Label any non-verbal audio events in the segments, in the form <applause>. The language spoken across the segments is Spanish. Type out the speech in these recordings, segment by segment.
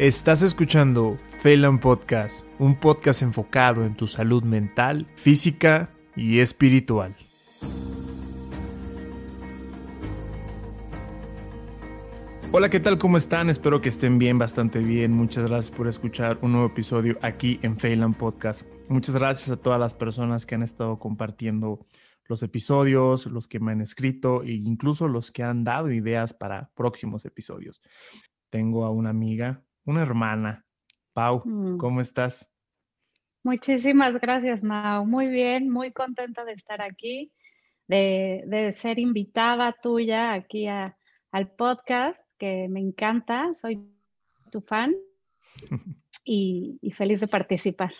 Estás escuchando Phelan Podcast, un podcast enfocado en tu salud mental, física y espiritual. Hola, ¿qué tal? ¿Cómo están? Espero que estén bien, bastante bien. Muchas gracias por escuchar un nuevo episodio aquí en Phelan Podcast. Muchas gracias a todas las personas que han estado compartiendo los episodios, los que me han escrito e incluso los que han dado ideas para próximos episodios. Tengo a una amiga, una hermana. Pau, mm. ¿cómo estás? Muchísimas gracias, Mau. Muy bien, muy contenta de estar aquí, de, ser invitada tuya aquí al podcast, que me encanta. Soy tu fan <laughs> y, feliz de participar.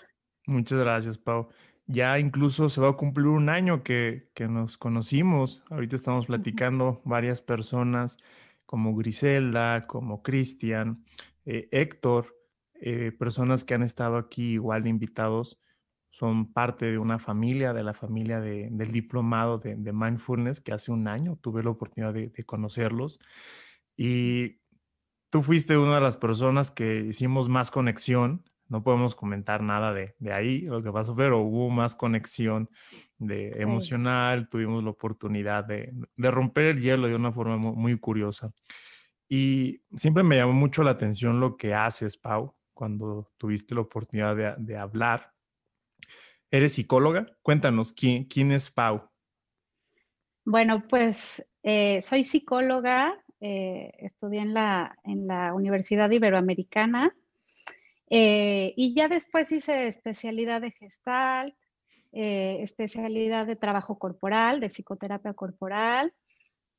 Muchas gracias, Pau. Ya incluso se va a cumplir un año que, que nos conocimos. Ahorita estamos platicando varias personas como Griselda, como Cristian, eh, Héctor, eh, personas que han estado aquí igual invitados, son parte de una familia, de la familia del diplomado de, mindfulness, que hace un año tuve la oportunidad de, conocerlos. Y tú fuiste una de las personas que hicimos más conexión. No podemos comentar nada de, ahí, lo que pasó, pero hubo más conexión de emocional, tuvimos la oportunidad de, romper el hielo de una forma muy curiosa. Y siempre me llamó mucho la atención lo que haces, Pau, cuando tuviste la oportunidad de, hablar. ¿Eres psicóloga? Cuéntanos, ¿quién, es Pau? Bueno, pues eh, soy psicóloga, eh, estudié en la, Universidad Iberoamericana eh, y ya después hice especialidad de gestal, especialidad de trabajo corporal, de psicoterapia corporal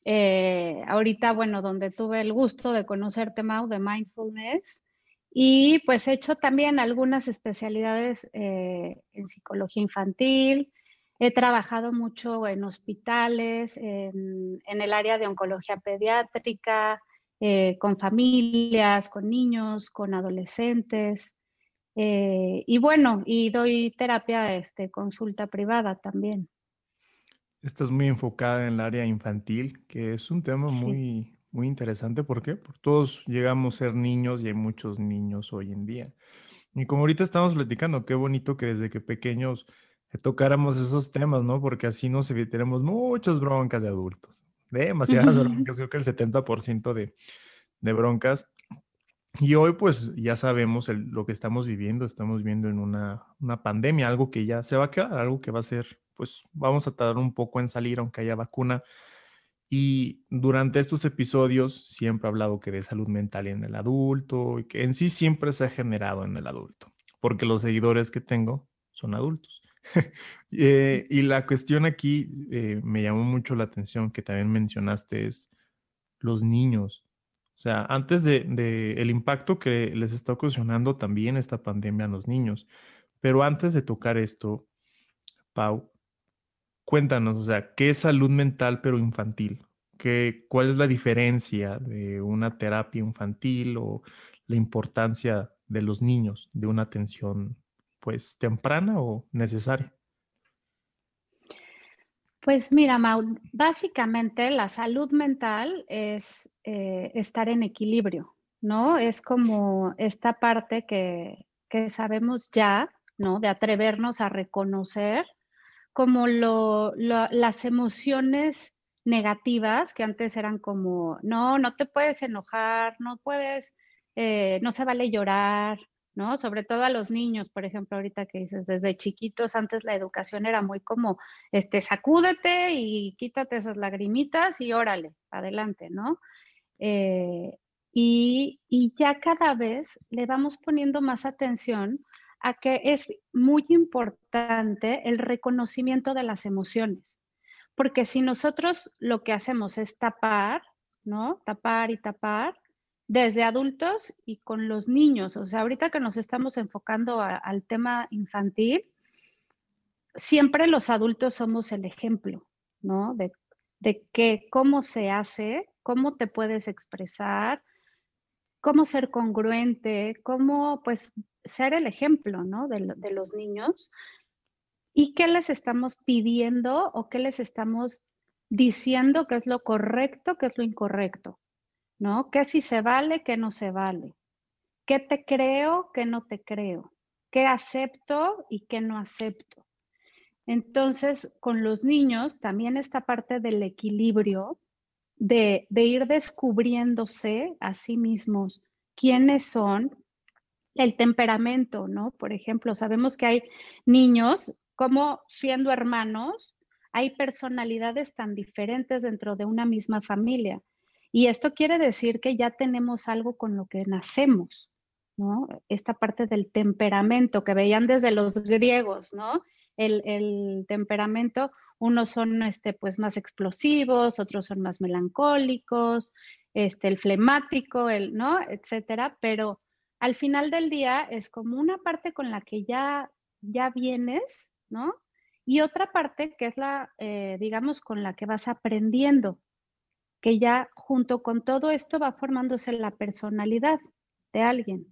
eh, ahorita, bueno, donde tuve el gusto de conocerte, Mau, de mindfulness. Y pues he hecho también algunas especialidades eh, en psicología infantil. He trabajado mucho en hospitales, en, el área de oncología pediátrica, eh, con familias, con niños, con adolescentes. y bueno, y doy terapia, este, consulta privada también estás muy enfocada en el área infantil, que es un tema muy, muy interesante. ¿Por qué? Porque todos llegamos a ser niños y hay muchos niños hoy en día. Y como ahorita estamos platicando, qué bonito que desde que pequeños tocáramos esos temas, ¿no? Porque así nos evitaremos muchas broncas de adultos. Demasiadas <laughs> broncas, creo que el 70% de, de broncas. Y hoy pues ya sabemos lo que estamos viviendo, estamos viviendo en una, una pandemia, algo que ya se va a quedar, algo que va a ser pues vamos a tardar un poco en salir aunque haya vacuna. Y durante estos episodios siempre he hablado que de salud mental en el adulto y que en sí siempre se ha generado en el adulto, porque los seguidores que tengo son adultos. <laughs> Eh, y la cuestión aquí eh, me llamó mucho la atención que también mencionaste es los niños. O sea, antes de, el impacto que les está ocasionando también esta pandemia a los niños, pero antes de tocar esto, Pau, cuéntanos, o sea, ¿qué es salud mental pero infantil? ¿Qué, ¿Cuál es la diferencia de una terapia infantil o la importancia de los niños de una atención pues temprana o necesaria? Pues mira, Mau, básicamente la salud mental es eh, estar en equilibrio, ¿no? Es como esta parte que, que sabemos ya, ¿no? De atrevernos a reconocer como lo, las emociones negativas que antes eran como, no, no te puedes enojar, no puedes, eh, no se vale llorar, ¿no? Sobre todo a los niños, por ejemplo, ahorita que dices, desde chiquitos, antes la educación era muy como, este, sacúdete y quítate esas lagrimitas y órale, adelante, ¿no? Eh, y, y ya cada vez le vamos poniendo más atención a que es muy importante el reconocimiento de las emociones, porque si nosotros lo que hacemos es tapar, ¿no? Tapar y tapar, desde adultos y con los niños, o sea, ahorita que nos estamos enfocando al tema infantil, siempre los adultos somos el ejemplo, ¿no? De, de que cómo se hace, cómo te puedes expresar, cómo ser congruente, cómo pues ser el ejemplo, ¿no? De, los niños. ¿Y qué les estamos pidiendo o qué les estamos diciendo que es lo correcto, que es lo incorrecto? ¿No? ¿Qué si se vale, qué no se vale? ¿Qué te creo, qué no te creo? ¿Qué acepto y qué no acepto? Entonces, con los niños, también esta parte del equilibrio, de, de ir descubriéndose a sí mismos quiénes son, el temperamento, ¿no? Por ejemplo, sabemos que hay niños, como siendo hermanos, hay personalidades tan diferentes dentro de una misma familia. Y esto quiere decir que ya tenemos algo con lo que nacemos, ¿no? Esta parte del temperamento que veían desde los griegos, ¿no? El, temperamento, unos son este, pues más explosivos, otros son más melancólicos, este, el flemático, el, ¿no? Etcétera, pero al final del día es como una parte con la que ya, ya vienes, ¿no? Y otra parte que es la, eh, digamos, con la que vas aprendiendo, que ya junto con todo esto va formándose la personalidad de alguien.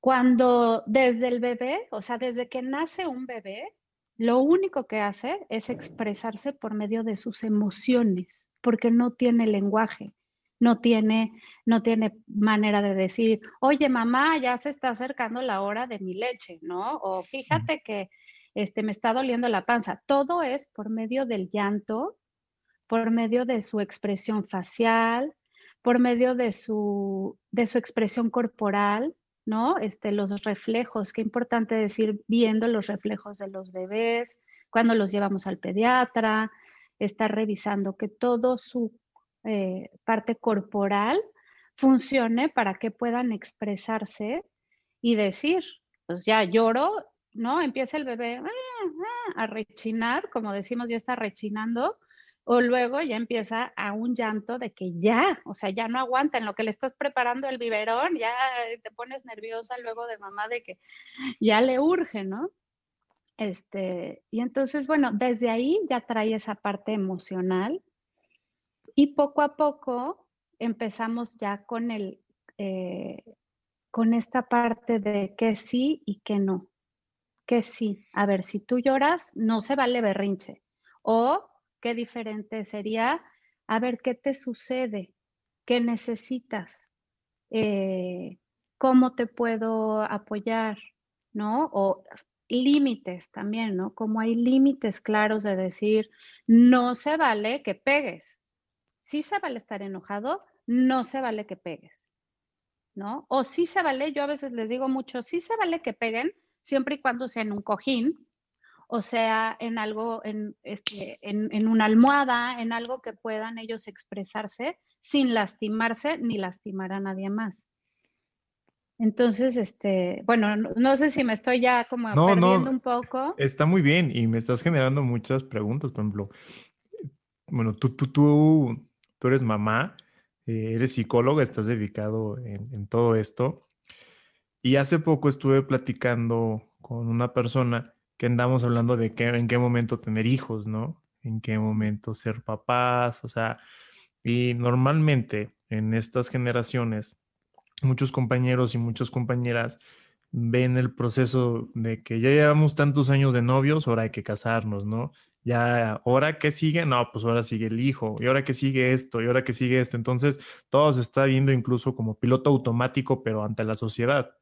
Cuando desde el bebé, o sea, desde que nace un bebé, lo único que hace es expresarse por medio de sus emociones, porque no tiene lenguaje, no tiene, no tiene manera de decir, oye mamá, ya se está acercando la hora de mi leche, ¿no? O fíjate que este, me está doliendo la panza. Todo es por medio del llanto, por medio de su expresión facial, por medio de su, de su expresión corporal, ¿no? Este, los reflejos, qué importante decir, viendo los reflejos de los bebés, cuando los llevamos al pediatra, estar revisando que todo su eh, parte corporal funcione para que puedan expresarse y decir, pues ya lloro, ¿no? Empieza el bebé ah, ah", a rechinar, como decimos, ya está rechinando, o luego ya empieza a un llanto de que ya, o sea, ya no aguanta en lo que le estás preparando el biberón, ya te pones nerviosa luego de mamá de que ya le urge, ¿no? Este, y entonces, bueno, desde ahí ya trae esa parte emocional y poco a poco empezamos ya con el, eh, con esta parte de que sí y que no. Que sí, a ver, si tú lloras, no se vale berrinche. O qué diferente sería, a ver, ¿qué te sucede? ¿Qué necesitas? Eh, ¿Cómo te puedo apoyar? ¿No? O límites también, ¿no? Como hay límites claros de decir, no se vale que pegues. Sí se vale estar enojado, no se vale que pegues, ¿no? O sí se vale, yo a veces les digo mucho, sí se vale que peguen, siempre y cuando sea en un cojín, o sea, en algo, en, este, en, una almohada, en algo que puedan ellos expresarse sin lastimarse ni lastimar a nadie más. Entonces, este, bueno, no, sé si me estoy ya como perdiendo un poco. Está muy bien y me estás generando muchas preguntas, por ejemplo. Bueno, tú, tú, tú, tú eres mamá, eh, eres psicóloga, estás dedicado en, en todo esto. Y hace poco estuve platicando con una persona que andamos hablando de qué, en qué momento tener hijos, ¿no? En qué momento ser papás, o sea, y normalmente en estas generaciones, muchos compañeros y muchas compañeras ven el proceso de que ya llevamos tantos años de novios, ahora hay que casarnos, ¿no? Ya, ahora que sigue, no, pues ahora sigue el hijo, y ahora que sigue esto, y ahora que sigue esto. Entonces, todo se está viendo incluso como piloto automático, pero ante la sociedad.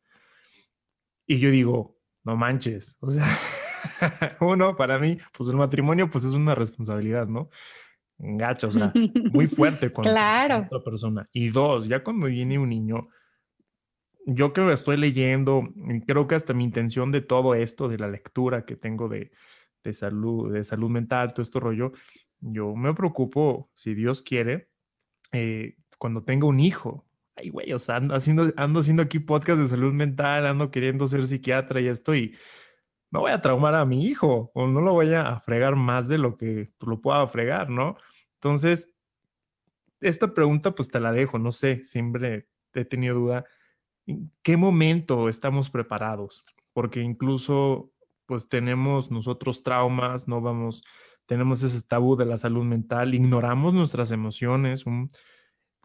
Y yo digo, no manches, o sea, <laughs> <laughs> uno, para mí, pues el matrimonio pues es una responsabilidad, ¿no? Gacho, o sea, muy <laughs> fuerte con, otra persona. Y dos, ya cuando viene un niño, yo que estoy leyendo, creo que hasta mi intención de todo esto, de la lectura que tengo de, de salud, de salud mental, todo este rollo, yo me preocupo, si Dios quiere, eh, cuando tenga un hijo. Ay, güey, o sea, ando haciendo, ando haciendo aquí podcast de salud mental, ando queriendo ser psiquiatra y esto, y no voy a traumar a mi hijo o no lo voy a fregar más de lo que lo pueda fregar, ¿no? Entonces, esta pregunta pues te la dejo, no sé, siempre he tenido duda, ¿en qué momento estamos preparados? Porque incluso pues tenemos nosotros traumas, no vamos, tenemos ese tabú de la salud mental, ignoramos nuestras emociones,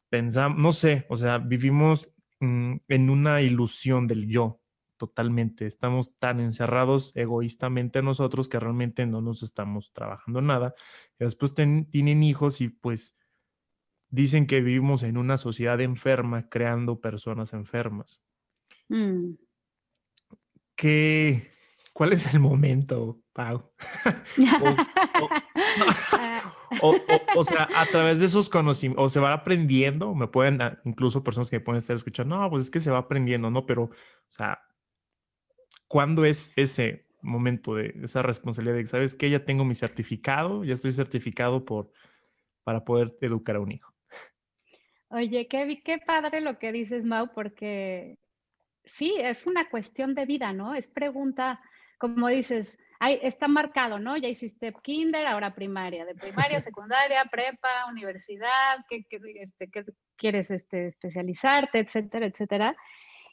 pensamos, no sé, o sea, vivimos mm, en una ilusión del yo, totalmente. Estamos tan encerrados egoístamente nosotros que realmente no nos estamos trabajando nada. Y después tienen hijos y pues dicen que vivimos en una sociedad enferma creando personas enfermas. Mm. ¿Qué, ¿Cuál es el momento, Pau? <laughs> o, sea, a través de esos conocimientos, o se va aprendiendo, me pueden, incluso personas que pueden estar escuchando, no, pues es que se va aprendiendo, ¿no? Pero, o sea, ¿cuándo es ese momento de esa responsabilidad de que, sabes que ya tengo mi certificado, ya estoy certificado por, para poder educar a un hijo? Oye, qué, qué padre lo que dices, Mau, porque sí, es una cuestión de vida, ¿no? Es pregunta, como dices, está marcado, ¿no? Ya hiciste kinder, ahora primaria, de primaria, <laughs> secundaria, prepa, universidad, ¿qué, este, quieres este, especializarte, etcétera, etcétera?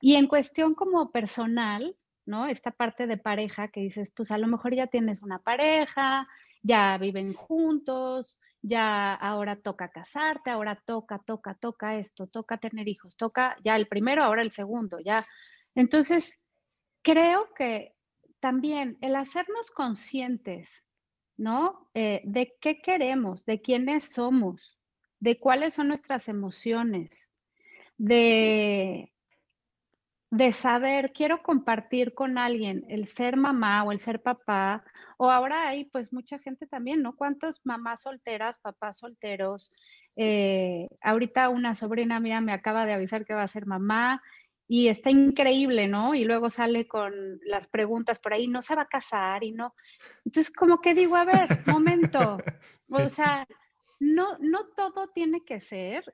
Y en cuestión como personal, ¿no? Esta parte de pareja que dices, pues a lo mejor ya tienes una pareja, ya viven juntos, ya ahora toca casarte, ahora toca, toca, toca esto, toca tener hijos, toca ya el primero, ahora el segundo, ya. Entonces, creo que también el hacernos conscientes, ¿no? Eh, de qué queremos, de quiénes somos, de cuáles son nuestras emociones, de de saber, quiero compartir con alguien el ser mamá o el ser papá, o ahora hay pues mucha gente también, ¿no? ¿Cuántos mamás solteras, papás solteros? Eh, ahorita una sobrina mía me acaba de avisar que va a ser mamá y está increíble, ¿no? Y luego sale con las preguntas por ahí, no se va a casar y no. Entonces, como que digo, a ver, <laughs> momento, o sea, no, no todo tiene que ser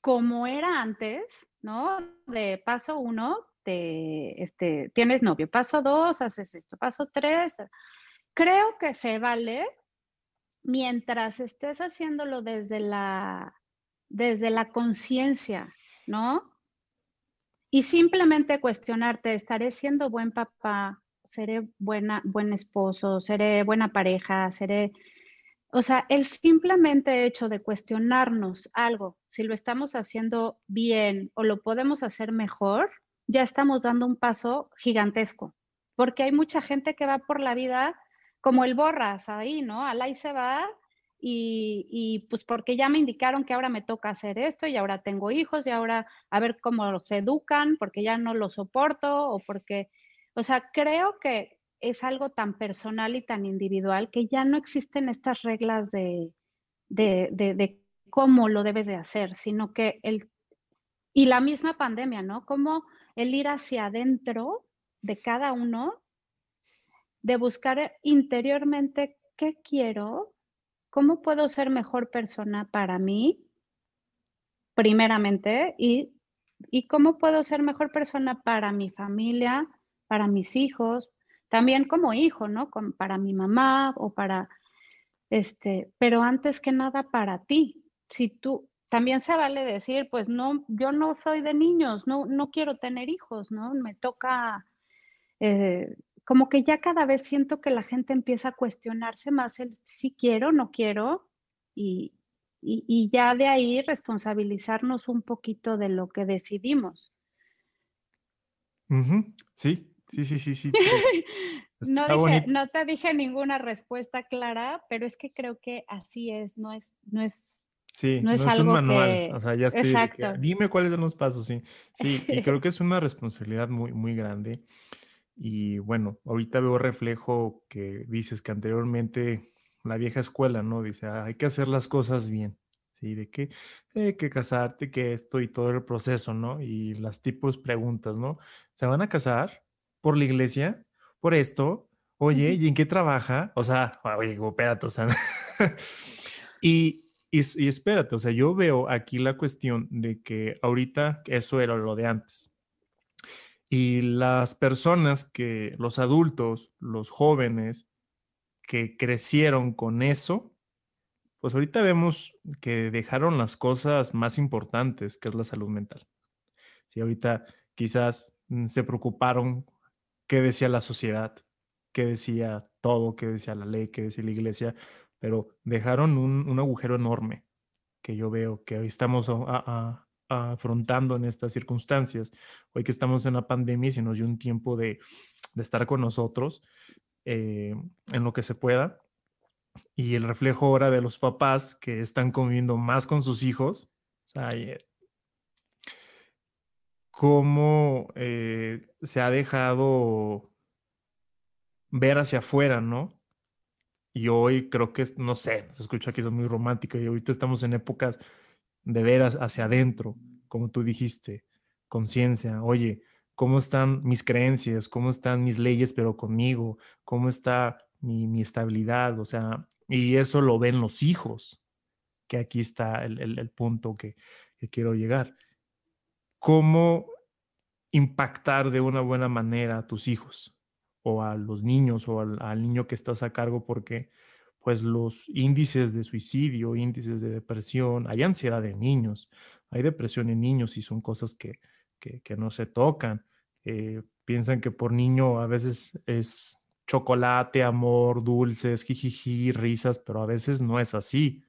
como era antes, ¿no? De paso uno, este, tienes novio, paso dos, haces esto, paso tres. Creo que se vale mientras estés haciéndolo desde la, desde la conciencia, ¿no? Y simplemente cuestionarte, ¿estaré siendo buen papá? ¿Seré buena, buen esposo? ¿Seré buena pareja? ¿Seré... O sea, el simplemente hecho de cuestionarnos algo, si lo estamos haciendo bien o lo podemos hacer mejor, ya estamos dando un paso gigantesco, porque hay mucha gente que va por la vida como el borras ahí, ¿no? Al ahí se va y, y, pues porque ya me indicaron que ahora me toca hacer esto y ahora tengo hijos y ahora a ver cómo se educan porque ya no lo soporto o porque, o sea, creo que es algo tan personal y tan individual que ya no existen estas reglas de, de, de, de cómo lo debes de hacer, sino que el... Y la misma pandemia, ¿no? Cómo el ir hacia adentro de cada uno, de buscar interiormente qué quiero, cómo puedo ser mejor persona para mí, primeramente, y, y cómo puedo ser mejor persona para mi familia, para mis hijos, también como hijo, ¿no? para mi mamá o para, este, pero antes que nada para ti. Si tú, también se vale decir, pues no, yo no soy de niños, no, no quiero tener hijos, ¿no? Me toca, eh, como que ya cada vez siento que la gente empieza a cuestionarse más el si quiero, no quiero, y, y, ya de ahí responsabilizarnos un poquito de lo que decidimos. Sí, sí, sí, sí, sí. <laughs> no, dije, no te dije ninguna respuesta clara, pero es que creo que así es, no es, no es Sí, no es, un manual, o sea, ya estoy. Exacto. dime cuáles son los pasos, sí. Sí, y creo <laughs> que es una responsabilidad muy, muy grande. Y bueno, ahorita veo reflejo que dices que anteriormente la vieja escuela, ¿no? Dice, ah, hay que hacer las cosas bien, ¿sí? De que hay que casarte, que esto y todo el proceso, ¿no? Y las tipos preguntas, ¿no? ¿Se van a casar por la iglesia? ¿Por esto? Oye, ¿y en qué trabaja? O sea, oye, espérate, o sea. <laughs> y, y, espérate, o sea, yo veo aquí la cuestión de que ahorita eso era lo de antes. Y las personas que, los adultos, los jóvenes que crecieron con eso, pues ahorita vemos que dejaron las cosas más importantes, que es la salud mental. Si ahorita quizás mm, se preocuparon qué decía la sociedad, qué decía todo, qué decía la ley, qué decía la iglesia, pero dejaron un, agujero enorme que yo veo que hoy estamos afrontando en estas circunstancias. Hoy que estamos en la pandemia y se nos dio un tiempo de, estar con nosotros eh, en lo que se pueda. Y el reflejo ahora de los papás que están conviviendo más con sus hijos. O sea, cómo eh, se ha dejado ver hacia afuera, ¿no? Y hoy creo que, no sé, se escucha que es muy romántico y ahorita estamos en épocas de ver hacia adentro, como tú dijiste, conciencia, oye, ¿cómo están mis creencias? ¿Cómo están mis leyes pero conmigo? ¿Cómo está mi, estabilidad? O sea, y eso lo ven los hijos, que aquí está el, punto que, que quiero llegar. ¿Cómo impactar de una buena manera a tus hijos? O a los niños o al, niño que estás a cargo porque pues los índices de suicidio, índices de depresión, hay ansiedad en niños, hay depresión en niños y son cosas que, no se tocan. Eh, piensan que por niño a veces es chocolate, amor, dulces, jijiji, risas, pero a veces no es así.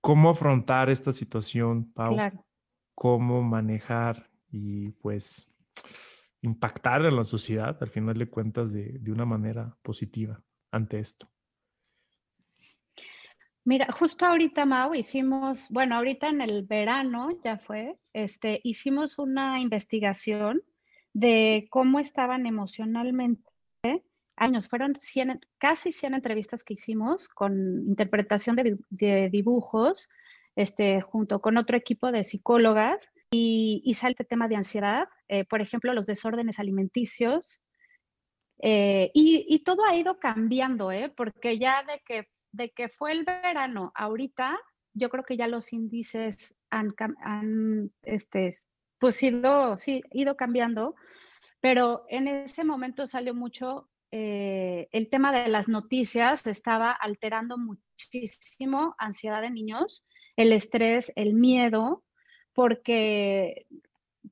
¿Cómo afrontar esta situación, Pau? ¿Cómo manejar y pues impactar en la sociedad, al final de cuentas, de, de una manera positiva ante esto? Mira, justo ahorita, Mau, hicimos, bueno, ahorita en el verano ya fue, este, hicimos una investigación de cómo estaban emocionalmente. Años, fueron casi 100 entrevistas que hicimos con interpretación de, de dibujos, este, junto con otro equipo de psicólogas y, y sale el tema de ansiedad, eh, por ejemplo, los desórdenes alimenticios. Eh, y, todo ha ido cambiando, ¿eh? porque ya de que, de que fue el verano, ahorita yo creo que ya los índices han, han este, pues ido, sí, ido cambiando, pero en ese momento salió mucho el tema de las noticias, estaba alterando muchísimo ansiedad de niños, el estrés, el miedo, porque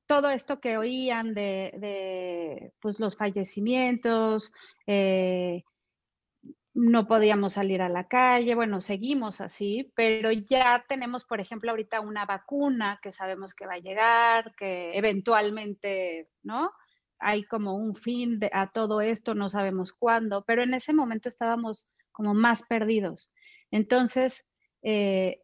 todo esto que oían de, pues, los fallecimientos, eh, no podíamos salir a la calle, bueno, seguimos así, pero ya tenemos, por ejemplo, ahorita una vacuna que sabemos que va a llegar, que eventualmente, ¿no? Hay como un fin a todo esto, no sabemos cuándo, pero en ese momento estábamos como más perdidos. Entonces, eh,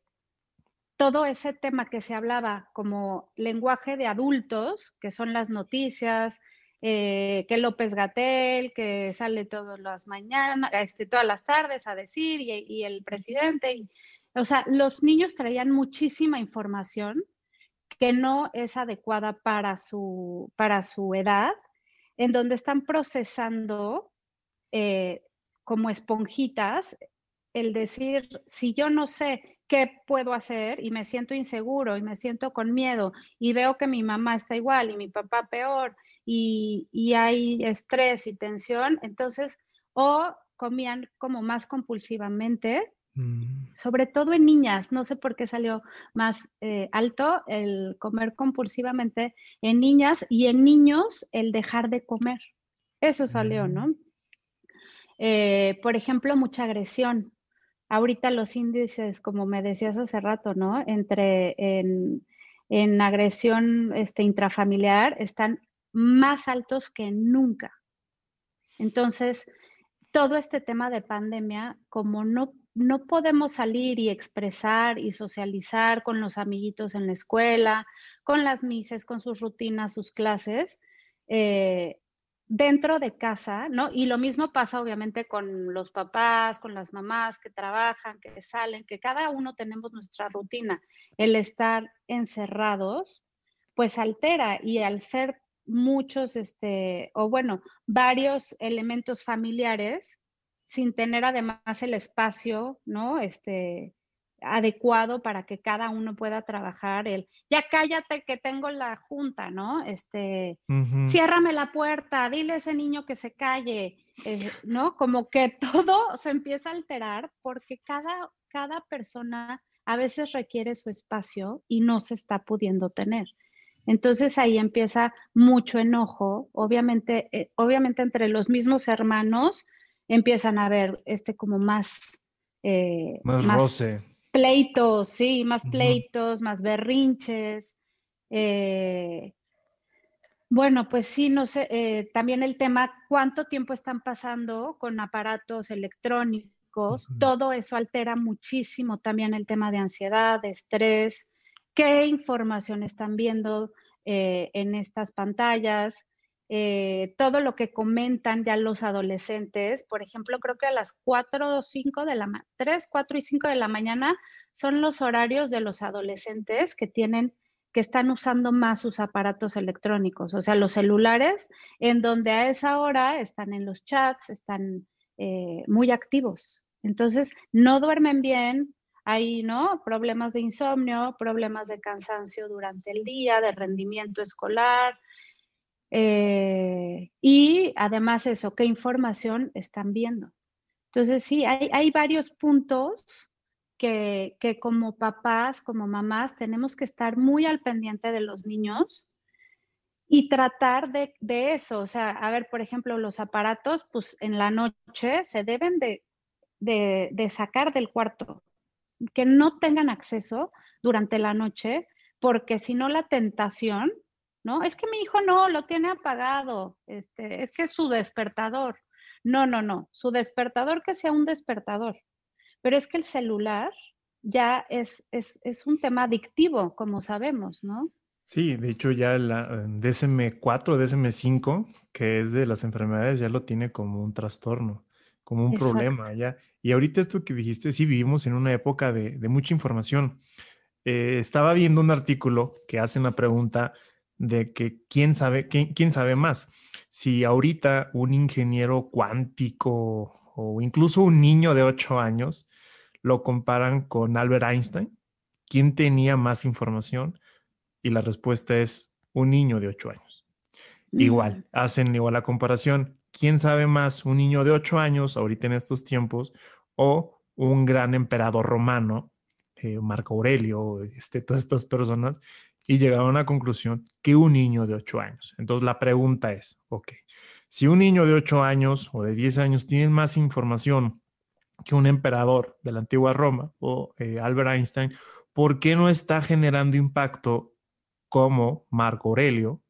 todo ese tema que se hablaba como lenguaje de adultos, que son las noticias, eh, que López Gatel, que sale todas las mañanas, este, todas las tardes a decir, y, el presidente, o sea, los niños traían muchísima información que no es adecuada para su, para su edad, en donde están procesando eh, como esponjitas el decir, si yo no sé qué puedo hacer y me siento inseguro y me siento con miedo y veo que mi mamá está igual y mi papá peor y, hay estrés y tensión, entonces o comían como más compulsivamente, mm. sobre todo en niñas, no sé por qué salió más eh, alto el comer compulsivamente en niñas y en niños el dejar de comer. Eso salió, ¿no? Mm. Eh, por ejemplo, mucha agresión ahorita los índices, como me decías hace rato, ¿no? Entre en, agresión este, intrafamiliar están más altos que nunca. Entonces, todo este tema de pandemia, como no, no podemos salir y expresar y socializar con los amiguitos en la escuela, con las mises, con sus rutinas, sus clases, eh, dentro de casa, ¿no? Y lo mismo pasa obviamente con los papás, con las mamás que trabajan, que salen, que cada uno tenemos nuestra rutina. El estar encerrados, pues altera y al ser muchos, este, o bueno, varios elementos familiares, sin tener además el espacio, ¿no? Este, adecuado para que cada uno pueda trabajar el, ya cállate que tengo la junta, ¿no? Este, ciérrame la puerta, dile a ese niño que se calle, eh, ¿no? Como que <laughs> todo se empieza a alterar porque cada, cada persona a veces requiere su espacio y no se está pudiendo tener. Entonces ahí empieza mucho enojo, obviamente, eh, obviamente entre los mismos hermanos empiezan a haber este como más... Eh, más, roce Pleitos, sí, más pleitos, más berrinches. Eh, bueno, pues sí, no sé, eh, también el tema, cuánto tiempo están pasando con aparatos electrónicos, todo eso altera muchísimo también el tema de ansiedad, de estrés, qué información están viendo, eh, en estas pantallas, eh, todo lo que comentan ya los adolescentes, por ejemplo, creo que a las 4 o 5 de la 3, 4 y 5 de la mañana son los horarios de los adolescentes que tienen que están usando más sus aparatos electrónicos, o sea, los celulares, en donde a esa hora están en los chats, están eh, muy activos. Entonces, no duermen bien, hay ¿no? problemas de insomnio, problemas de cansancio durante el día, de rendimiento escolar, eh, y además eso, qué información están viendo. Entonces, sí, hay, varios puntos que, como papás, como mamás, tenemos que estar muy al pendiente de los niños y tratar de, eso. O sea, a ver, por ejemplo, los aparatos, pues en la noche se deben de, de sacar del cuarto, que no tengan acceso durante la noche, porque si no la tentación ¿no? Es que mi hijo no, lo tiene apagado, este, es que es su despertador. No, no, no, su despertador que sea un despertador. Pero es que el celular ya es, es, un tema adictivo, como sabemos, ¿no? Sí, de hecho ya la DSM4, DSM5, que es de las enfermedades, ya lo tiene como un trastorno, como un problema ya. Y ahorita esto que dijiste, sí vivimos en una época de, mucha información. Eh, estaba viendo un artículo que hace una pregunta de que quién sabe, quién, sabe más. Si ahorita un ingeniero cuántico o incluso un niño de 8 años lo comparan con Albert Einstein, ¿quién tenía más información? Y la respuesta es un niño de 8 años. Igual, mm. hacen igual la comparación. ¿Quién sabe más? ¿Un niño de 8 años ahorita en estos tiempos o un gran emperador romano, eh, Marco Aurelio, este, todas estas personas y llegaron a la conclusión que un niño de 8 años. Entonces la pregunta es, ok, si un niño de 8 años o de 10 años tiene más información que un emperador de la antigua Roma o eh, Albert Einstein, ¿por qué no está generando impacto como Marco Aurelio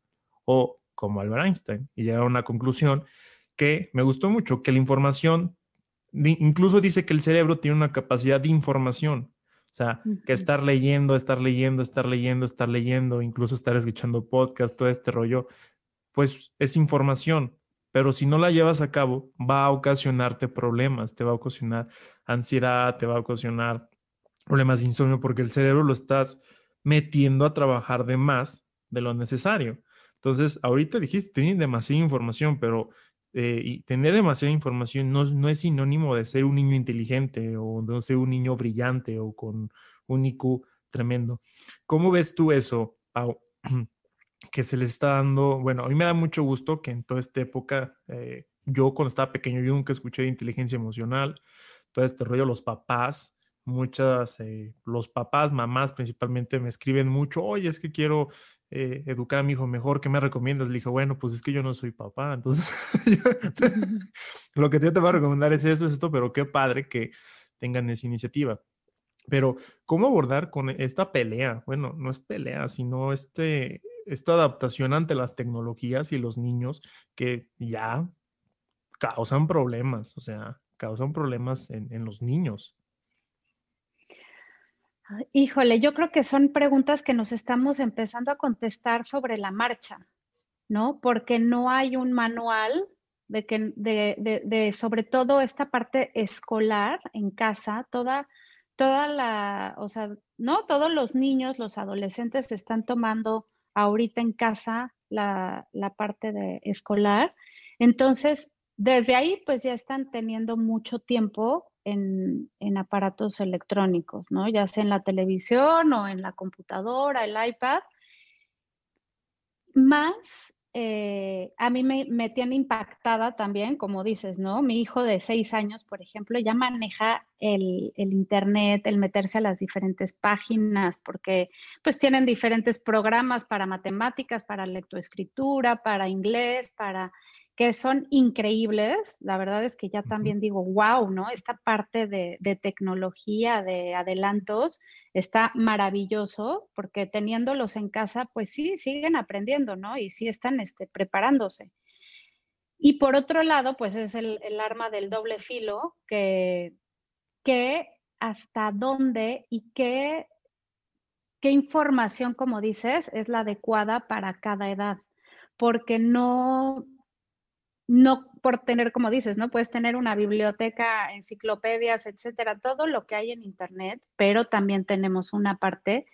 o como Albert Einstein? Y llegaron a una conclusión que me gustó mucho, que la información, incluso dice que el cerebro tiene una capacidad de información, o sea, que estar leyendo, estar leyendo, estar leyendo, estar leyendo, incluso estar escuchando podcast, todo este rollo, pues es información, pero si no la llevas a cabo, va a ocasionarte problemas, te va a ocasionar ansiedad, te va a ocasionar problemas de insomnio, porque el cerebro lo estás metiendo a trabajar de más de lo necesario. Entonces, ahorita dijiste, tienes demasiada información, pero eh, y tener demasiada información no, no, es sinónimo de ser un niño inteligente o de ser un niño brillante o con un IQ tremendo. ¿Cómo ves tú eso, Pau? <clears throat> que se les está dando, bueno, a mí me da mucho gusto que en toda esta época, eh, yo cuando estaba pequeño, yo nunca escuché de inteligencia emocional, todo este rollo, los papás, muchas, eh, los papás, mamás principalmente me escriben mucho, oye, es que quiero eh, educar a mi hijo mejor, ¿qué me recomiendas? Le dije, bueno, pues es que yo no soy papá, entonces <laughs> <laughs> <laughs> lo que yo te voy a recomendar es esto, es esto, pero qué padre que tengan esa iniciativa. Pero, ¿cómo abordar con esta pelea? Bueno, no es pelea, sino este, esta adaptación ante las tecnologías y los niños que ya causan problemas, o sea, causan problemas en, en los niños. Híjole, yo creo que son preguntas que nos estamos empezando a contestar sobre la marcha, ¿no? Porque no hay un manual de que, de, sobre todo esta parte escolar en casa, toda, toda la, o sea, ¿no? Todos los niños, los adolescentes están tomando ahorita en casa la, la parte de escolar. Entonces, desde ahí, pues ya están teniendo mucho tiempo en, aparatos electrónicos, ¿no? Ya sea en la televisión o en la computadora, el iPad. Más, eh, a mí me, tiene impactada también, como dices, ¿no? Mi hijo de seis años, por ejemplo, ya maneja el, el, Internet, el meterse a las diferentes páginas, porque pues tienen diferentes programas para matemáticas, para lectoescritura, para inglés, para que son increíbles. La verdad es que ya también digo, wow, ¿no? Esta parte de, tecnología, de adelantos, está maravilloso porque teniéndolos en casa, pues sí, siguen aprendiendo, ¿no? Y sí están este, preparándose. Y por otro lado, pues es el, arma del doble filo, que, que hasta dónde y qué qué información, como dices, es la adecuada para cada edad, porque no, no por tener, como dices, no puedes tener una biblioteca, enciclopedias, etcétera, todo lo que hay en Internet, pero también tenemos una parte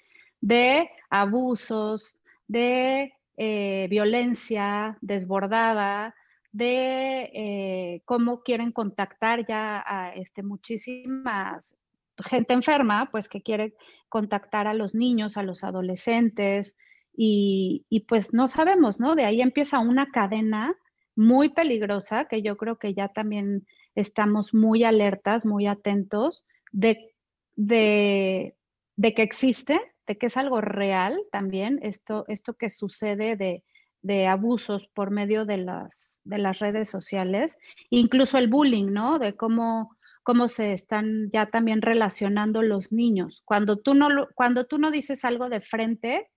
de abusos, de eh, violencia desbordada, de eh, cómo quieren contactar ya a este, muchísimas gente enferma, pues que quiere contactar a los niños, a los adolescentes, y, y, pues no sabemos, ¿no? De ahí empieza una cadena muy peligrosa que yo creo que ya también estamos muy alertas, muy atentos de, de, de que existe, de que es algo real también, esto, esto que sucede de, de abusos por medio de las, de las redes sociales, incluso el bullying, ¿no? De cómo, cómo se están ya también relacionando los niños. Cuando tú no, cuando tú no dices algo de frente,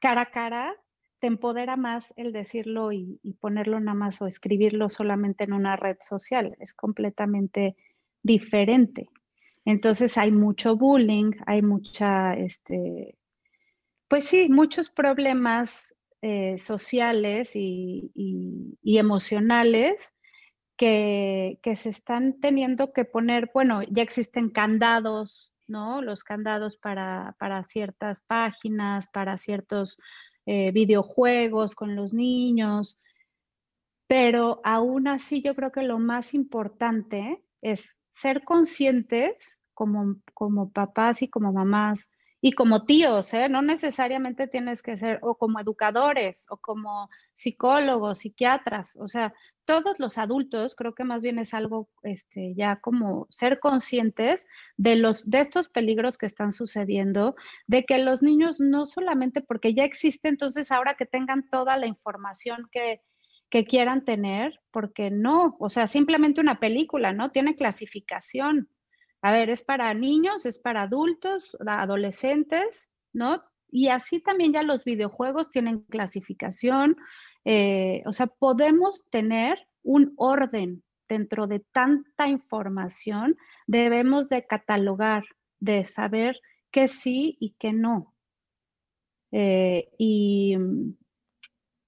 cara a cara, te empodera más el decirlo y, y, ponerlo nada más o escribirlo solamente en una red social. Es completamente diferente. Entonces hay mucho bullying, hay mucha, este, pues sí, muchos problemas eh, sociales y, emocionales que, se están teniendo que poner, bueno, ya existen candados, ¿no? Los candados para, ciertas páginas, para ciertos eh, videojuegos con los niños, pero aún así yo creo que lo más importante es ser conscientes como, como papás y como mamás y como tíos, ¿eh? no necesariamente tienes que ser o como educadores o como psicólogos, psiquiatras, o sea, todos los adultos creo que más bien es algo este, ya como ser conscientes de, los, de estos peligros que están sucediendo, de que los niños no solamente porque ya existe, entonces ahora que tengan toda la información que, que quieran tener, porque no, o sea, simplemente una película, ¿no? Tiene clasificación a ver, es para niños, es para adultos, adolescentes, ¿no? Y así también ya los videojuegos tienen clasificación. Eh, o sea, podemos tener un orden dentro de tanta información. Debemos de catalogar, de saber qué sí y qué no. Eh, y,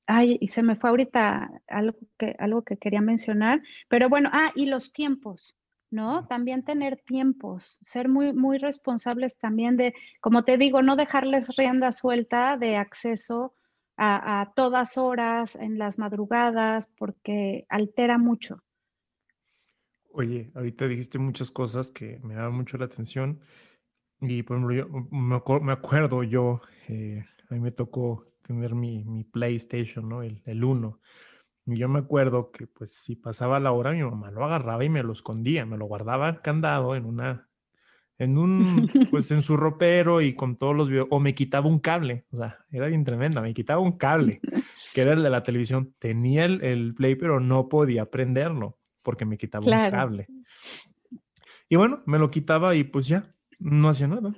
ay, y se me fue ahorita algo que, algo que quería mencionar, pero bueno, ah, y los tiempos. ¿No? También tener tiempos, ser muy, muy responsables también de, como te digo, no dejarles rienda suelta de acceso a, todas horas, en las madrugadas, porque altera mucho. Oye, ahorita dijiste muchas cosas que me daban mucho la atención. Y por ejemplo, yo me, acuerdo yo, eh, a mí me tocó tener mi, mi PlayStation, ¿no? El, el 1. Yo me acuerdo que pues si pasaba la hora, mi mamá lo agarraba y me lo escondía, me lo guardaba candado en una, en un, pues en su ropero y con todos los videos, o me quitaba un cable, o sea, era bien tremenda, me quitaba un cable, <laughs> que era el de la televisión, tenía el, el play, pero no podía prenderlo porque me quitaba un cable. Y bueno, me lo quitaba y pues ya, no hacía nada.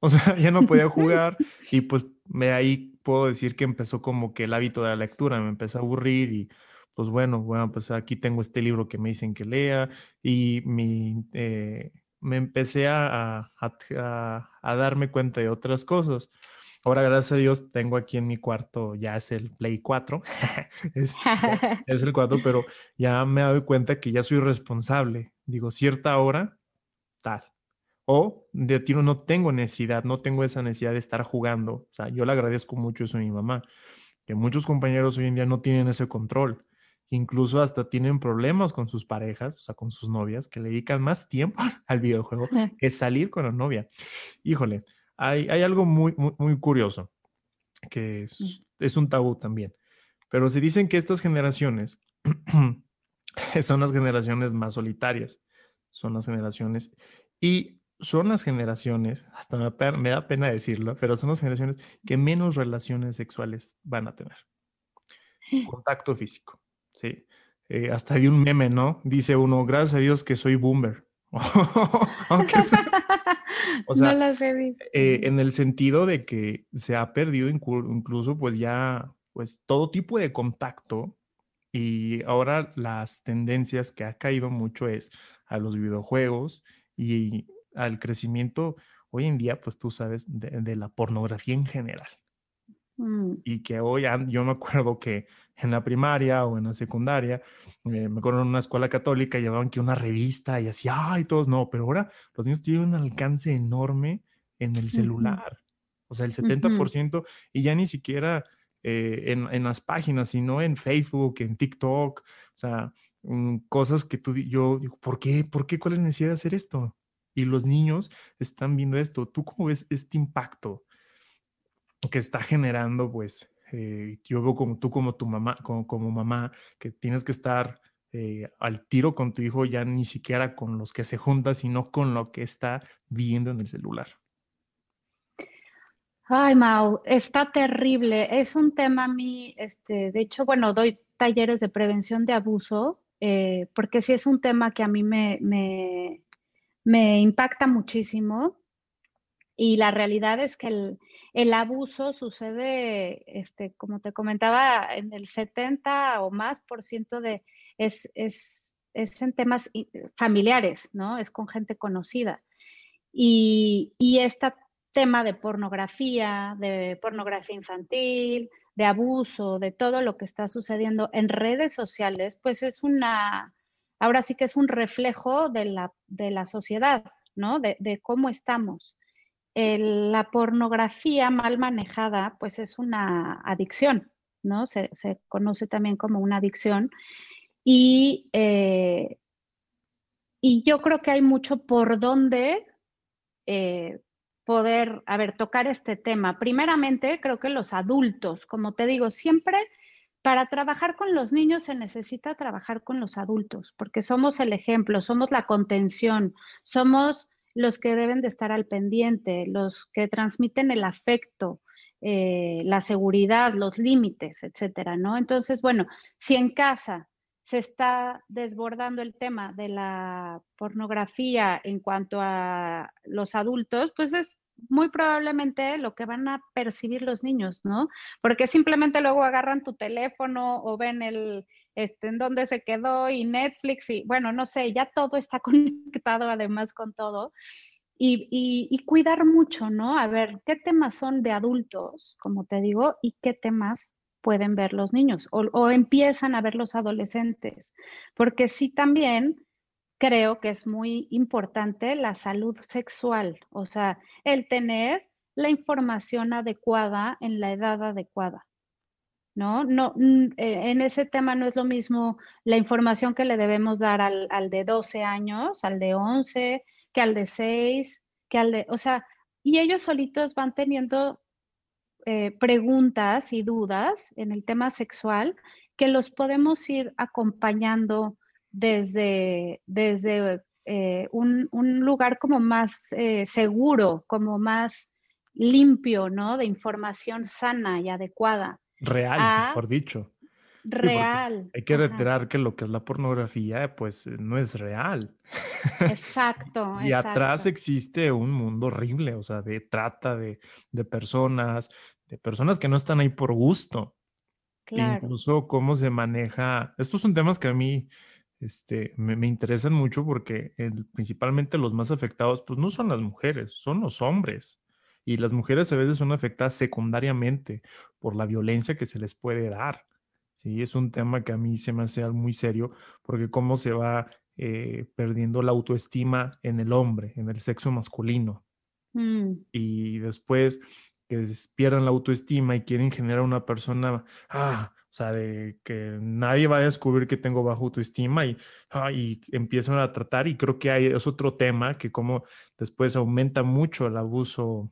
O sea, <laughs> ya no podía jugar y pues me ahí puedo decir que empezó como que el hábito de la lectura, me empezó a aburrir y pues bueno, bueno, pues aquí tengo este libro que me dicen que lea y mi, eh, me empecé a, a, a, darme cuenta de otras cosas. Ahora, gracias a Dios, tengo aquí en mi cuarto, ya es el Play 4, <laughs> es, <laughs> es, el 4, pero ya me doy cuenta que ya soy responsable. Digo, cierta hora, tal. O de tiro no tengo necesidad, no tengo esa necesidad de estar jugando. O sea, yo le agradezco mucho eso a mi mamá, que muchos compañeros hoy en día no tienen ese control. Incluso hasta tienen problemas con sus parejas, o sea, con sus novias, que le dedican más tiempo <laughs> al videojuego que salir con la novia. Híjole, hay, hay algo muy, muy, muy curioso, que es, es un tabú también. Pero se dicen que estas generaciones <clears throat> son las generaciones más solitarias, son las generaciones y son las generaciones, hasta me, da pena decirlo, pero son las generaciones que menos relaciones sexuales van a tener. <laughs> Contacto físico, ¿sí? Eh, hasta hay un meme, ¿no? Dice uno, gracias a Dios que soy boomer. <laughs> <laughs> o sea, eh, en el sentido de que se ha perdido incluso pues ya pues todo tipo de contacto y ahora las tendencias que ha caído mucho es a los videojuegos y al crecimiento hoy en día, pues tú sabes de, la pornografía en general. Mm. Y que hoy, yo me acuerdo que en la primaria o en la secundaria, eh, me acuerdo en una escuela católica, llevaban que una revista y así, ay, todos no, pero ahora los niños tienen un alcance enorme en el celular. O sea, el 70% y ya ni siquiera eh, en, en, las páginas, sino en Facebook, en TikTok, o sea, mm, cosas que tú, yo digo, ¿por qué? ¿Por qué? ¿Cuál es la necesidad de hacer esto? Y los niños están viendo esto. ¿Tú cómo ves este impacto que está generando, pues, eh, yo veo como tú, como tu mamá, como, mamá, que tienes que estar eh, al tiro con tu hijo, ya ni siquiera con los que se junta, sino con lo que está viendo en el celular. Ay, Mau, está terrible. Es un tema a mí, este, de hecho, bueno, doy talleres de prevención de abuso, eh, porque sí es un tema que a mí me, impacta muchísimo. Y la realidad es que el, abuso sucede, este, como te comentaba, en el 70 o más por ciento de, es, es, es en temas familiares, ¿no? Es con gente conocida. Y, y esta tema de pornografía, de pornografía infantil, de abuso, de todo lo que está sucediendo en redes sociales, pues es una, ahora sí que es un reflejo de la, de la sociedad, ¿no? De, cómo estamos. la pornografía mal manejada, pues es una adicción, ¿no? Se, conoce también como una adicción. Y, eh, y yo creo que hay mucho por donde eh, poder, a ver, tocar este tema. Primeramente, creo que los adultos, como te digo, siempre para trabajar con los niños se necesita trabajar con los adultos, porque somos el ejemplo, somos la contención, somos los que deben de estar al pendiente, los que transmiten el afecto, eh, la seguridad, los límites, etcétera, ¿no? Entonces, bueno, si en casa se está desbordando el tema de la pornografía en cuanto a los adultos, pues es muy probablemente lo que van a percibir los niños, ¿no? Porque simplemente luego agarran tu teléfono o ven el, este, en dónde se quedó y Netflix y bueno, no sé, ya todo está <laughs> conectado además con todo. Y, y, cuidar mucho, ¿no? A ver, ¿qué temas son de adultos, como te digo, y qué temas pueden ver los niños o, empiezan a ver los adolescentes, porque sí también creo que es muy importante la salud sexual, o sea, el tener la información adecuada en la edad adecuada. ¿No? no eh, en ese tema no es lo mismo la información que le debemos dar al, al, de 12 años, al de 11, que al de 6, que al de, o sea, y ellos solitos van teniendo eh, preguntas y dudas en el tema sexual que los podemos ir acompañando desde, desde eh, un, lugar como más eh, seguro, como más limpio, ¿no? De información sana y adecuada. Real, por dicho. real. hay que retirar que lo que es la pornografía, pues no es real. Exacto. <laughs> y atrás existe un mundo horrible, o sea, de trata de, de personas, de personas que no están ahí por gusto. Incluso cómo se maneja. Estos son temas que a mí este, me, interesan mucho porque principalmente los más afectados, pues no son las mujeres, son los hombres. Y las mujeres a veces son afectadas secundariamente por la violencia que se les puede dar. Sí, es un tema que a mí se me hace muy serio porque cómo se va eh, perdiendo la autoestima en el hombre, en el sexo masculino. Mm. Y después que pierdan la autoestima y quieren generar una persona, ah, o sea, de que nadie va a descubrir que tengo bajo autoestima y, ah, y empiezan a tratar y creo que hay, es otro tema que como después aumenta mucho el abuso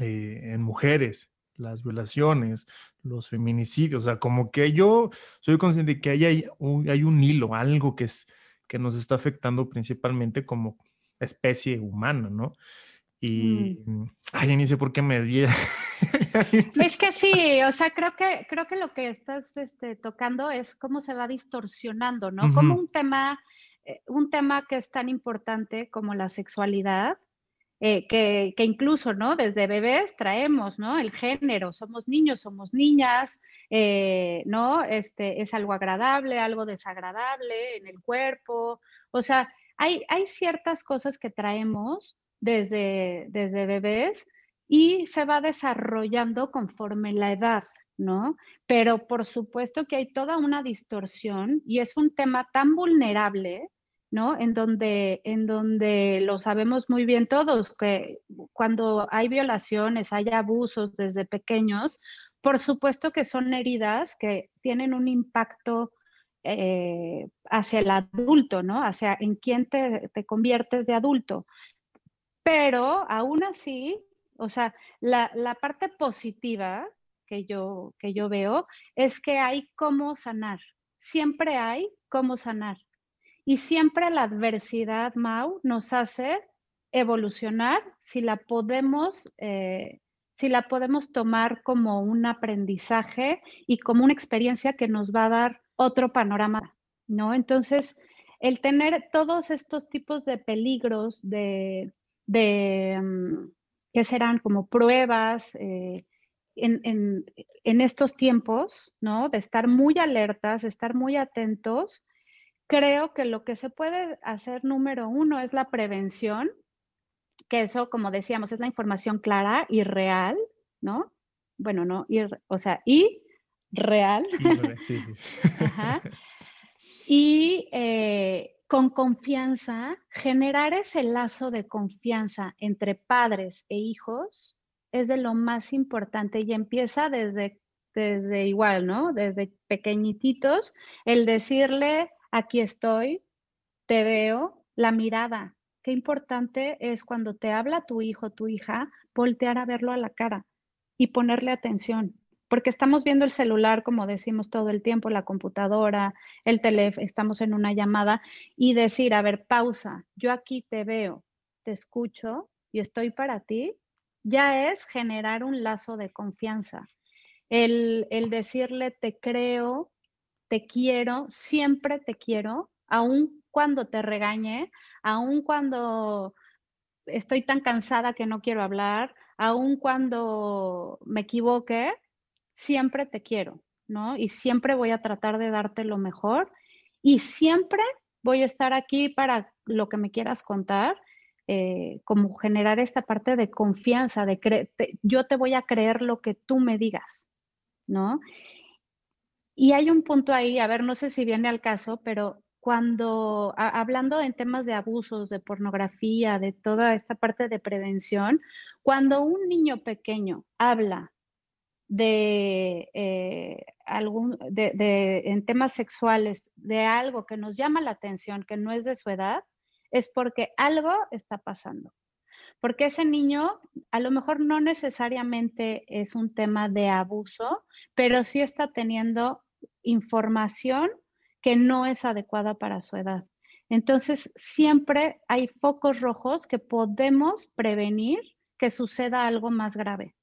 eh, en mujeres, las violaciones, los feminicidios, o sea, como que yo soy consciente de que hay, un, hay un hilo, algo que, es, que nos está afectando principalmente como especie humana, ¿no? Y, mm. ay, ni sé por qué me desvié. <laughs> es que sí, o sea, creo que, creo que lo que estás este, tocando es cómo se va distorsionando, ¿no? Como un tema, eh, un tema que es tan importante como la sexualidad, eh, que, que, incluso, ¿no? Desde bebés traemos, ¿no? El género, somos niños, somos niñas, eh, ¿no? Este, es algo agradable, algo desagradable en el cuerpo, o sea, hay, hay ciertas cosas que traemos desde, desde bebés y se va desarrollando conforme la edad, ¿no? Pero por supuesto que hay toda una distorsión y es un tema tan vulnerable, ¿no? En donde, en donde lo sabemos muy bien todos, que cuando hay violaciones, hay abusos desde pequeños, por supuesto que son heridas que tienen un impacto eh, hacia el adulto, ¿no? Hacia en quién te, te conviertes de adulto. Pero aún así, o sea, la, la, parte positiva que yo, que yo veo es que hay cómo sanar. Siempre hay cómo sanar. Y siempre la adversidad, Mau, nos hace evolucionar si la podemos eh, si la podemos tomar como un aprendizaje y como una experiencia que nos va a dar otro panorama, ¿no? Entonces, el tener todos estos tipos de peligros, de, de mm, que serán como pruebas eh, en, en, en, estos tiempos, ¿no? De estar muy alertas, estar muy atentos, creo que lo que se puede hacer número uno es la prevención, que eso, como decíamos, es la información clara y real, ¿no? Bueno, no, o sea, y real. Sí, sí. <laughs> Y eh, con confianza, generar ese lazo de confianza entre padres e hijos es de lo más importante y empieza desde, desde igual, ¿no? Desde pequeñititos, el decirle, aquí estoy, te veo, la mirada, qué importante es cuando te habla tu hijo, tu hija, voltear a verlo a la cara y ponerle atención, porque estamos viendo el celular, como decimos todo el tiempo, la computadora, el teléfono, estamos en una llamada y decir, a ver, pausa, yo aquí te veo, te escucho y estoy para ti, ya es generar un lazo de confianza. El, el decirle, te creo, te quiero, siempre te quiero, aún cuando te regañe, aun cuando estoy tan cansada que no quiero hablar, aun cuando me equivoque, siempre te quiero, ¿no? Y siempre voy a tratar de darte lo mejor y siempre voy a estar aquí para lo que me quieras contar, eh, como generar esta parte de confianza, de que yo te voy a creer lo que tú me digas, ¿no? Y hay un punto ahí, a ver, no sé si viene al caso, pero cuando, hablando en temas de abusos, de pornografía, de toda esta parte de prevención, cuando un niño pequeño habla de, eh, algún, de, en temas sexuales, de algo que nos llama la atención, que no es de su edad, es porque algo está pasando. Porque ese niño a lo mejor no necesariamente es un tema de abuso, pero sí está teniendo información que no es adecuada para su edad. Entonces, siempre hay focos rojos que podemos prevenir que suceda algo más grave.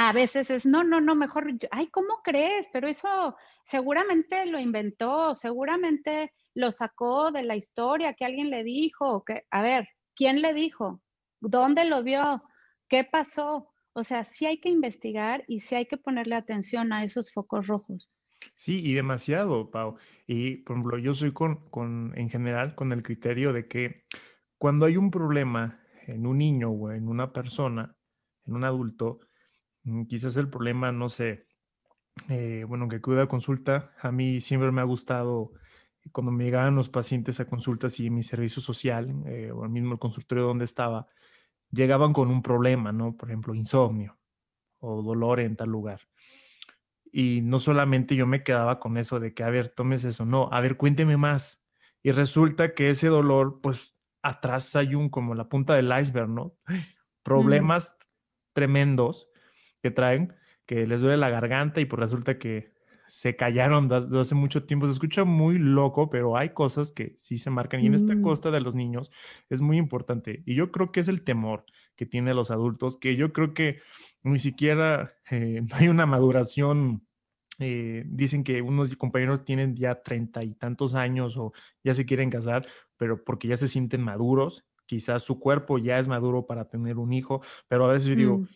A veces es, no, no, no, mejor, ay, ¿cómo crees? Pero eso seguramente lo inventó, seguramente lo sacó de la historia que alguien le dijo, que, a ver, ¿quién le dijo? ¿Dónde lo vio? ¿Qué pasó? O sea, sí hay que investigar y sí hay que ponerle atención a esos focos rojos. Sí, y demasiado, Pau. Y, por ejemplo, yo soy con, con, en general, con el criterio de que cuando hay un problema en un niño o en una persona, en un adulto, quizás el problema, no sé, eh, bueno, que cuida consulta, a mí siempre me ha gustado cuando me llegaban los pacientes a consultas y mi servicio social, eh, o el mismo consultorio donde estaba, llegaban con un problema, ¿no? Por ejemplo, insomnio o dolor en tal lugar. Y no solamente yo me quedaba con eso de que, a ver, tomes eso, no, a ver, cuénteme más. Y resulta que ese dolor, pues atrás hay un, como la punta del iceberg, ¿no? Problemas tremendos que traen, que les duele la garganta y pues resulta que se callaron desde hace mucho tiempo. Se escucha muy loco, pero hay cosas que sí se marcan. Y en esta mm. costa de los niños es muy importante. Y yo creo que es el temor que tienen los adultos, que yo creo que ni siquiera eh, <laughs> hay una maduración. Eh, dicen que unos compañeros tienen ya treinta y tantos años o ya se quieren casar, pero porque ya se sienten maduros, quizás su cuerpo ya es maduro para tener un hijo, pero a veces yo digo, mm.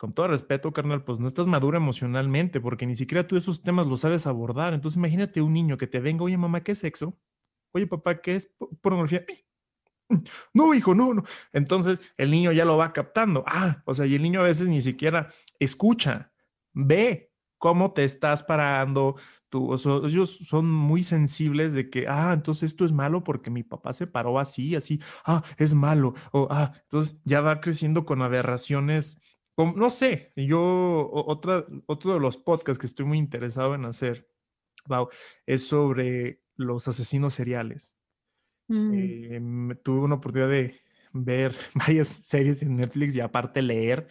Con todo respeto, carnal, pues no estás maduro emocionalmente porque ni siquiera tú esos temas los sabes abordar. Entonces imagínate un niño que te venga, oye mamá, ¿qué es sexo? Oye papá, ¿qué es pornografía? <clears throat> no, hijo, no, no. Entonces el niño ya lo va captando. Ah, o sea, y el niño a veces ni siquiera escucha, ve cómo te estás parando. Tú, ellos son muy sensibles de que, ah, entonces esto es malo porque mi papá se paró así, así, ah, es malo. O, ah, entonces ya va creciendo con aberraciones. No sé, yo, otra, otro de los podcasts que estoy muy interesado en hacer, wow, es sobre los asesinos seriales. Mm. Eh, tuve una oportunidad de ver <laughs> varias series en Netflix y aparte leer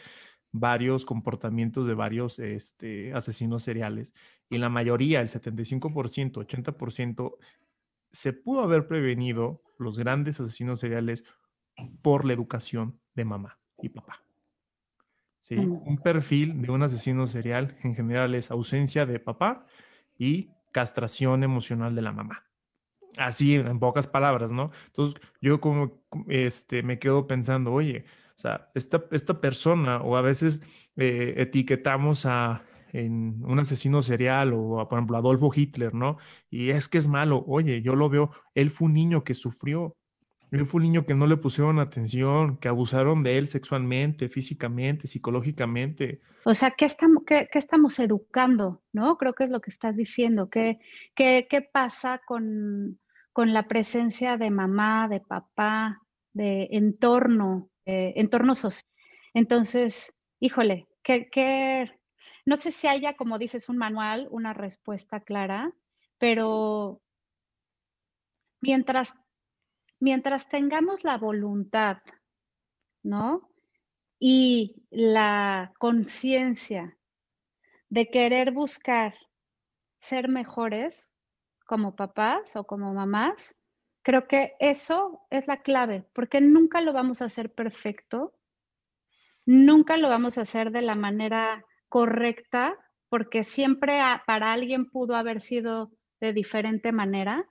varios comportamientos de varios este, asesinos seriales. Y la mayoría, el 75%, 80%, se pudo haber prevenido los grandes asesinos seriales por la educación de mamá y papá. ¿Sí? Un perfil de un asesino serial en general es ausencia de papá y castración emocional de la mamá. Así, en pocas palabras, ¿no? Entonces, yo como este, me quedo pensando, oye, o sea, esta, esta persona, o a veces eh, etiquetamos a en un asesino serial o, por ejemplo, Adolfo Hitler, ¿no? Y es que es malo. Oye, yo lo veo, él fue un niño que sufrió, él fue un niño que no le pusieron atención, que abusaron de él sexualmente, físicamente, psicológicamente. O sea, ¿qué estamos, qué, qué estamos educando? ¿No? Creo que es lo que estás diciendo. ¿Qué, qué, qué pasa con, con, la presencia de mamá, de papá, de entorno, entorno social? Entonces, híjole, ¿qué, qué, no sé si haya, como dices, un manual, una respuesta clara, pero mientras mientras tengamos la voluntad, ¿no? Y la conciencia de querer buscar ser mejores como papás o como mamás, creo que eso es la clave, porque nunca lo vamos a hacer perfecto, nunca lo vamos a hacer de la manera correcta, porque siempre para alguien pudo haber sido de diferente manera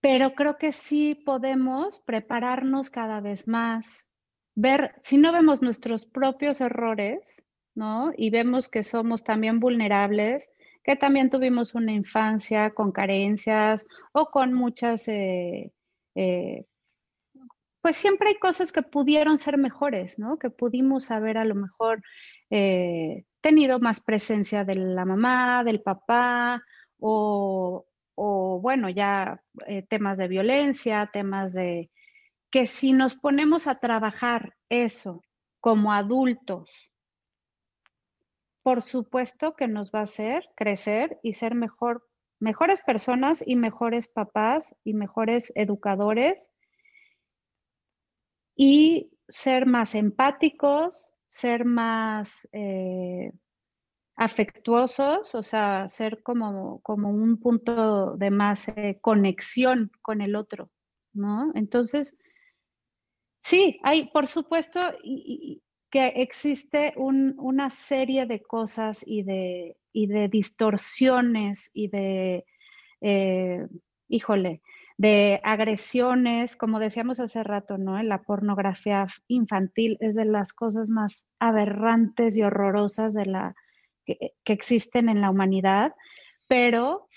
pero creo que sí podemos prepararnos cada vez más, ver, si no vemos nuestros propios errores, ¿no? Y vemos que somos también vulnerables, que también tuvimos una infancia con carencias o con muchas, eh, eh, pues siempre hay cosas que pudieron ser mejores, ¿no? Que pudimos haber a lo mejor eh, tenido más presencia de la mamá, del papá, o, o bueno, ya eh, temas de violencia, temas de que si nos ponemos a trabajar eso como adultos, por supuesto que nos va a hacer crecer y ser mejor, mejores personas y mejores papás y mejores educadores y ser más empáticos, ser más eh, afectuosos, o sea, ser como, como un punto de más eh, conexión con el otro, ¿no? Entonces, sí, hay, por supuesto, que existe una serie de cosas y de, de distorsiones y de, eh, híjole, de agresiones, como decíamos hace rato, ¿no? La pornografía infantil es de las cosas más aberrantes y horrorosas de la, que, existen en la humanidad, pero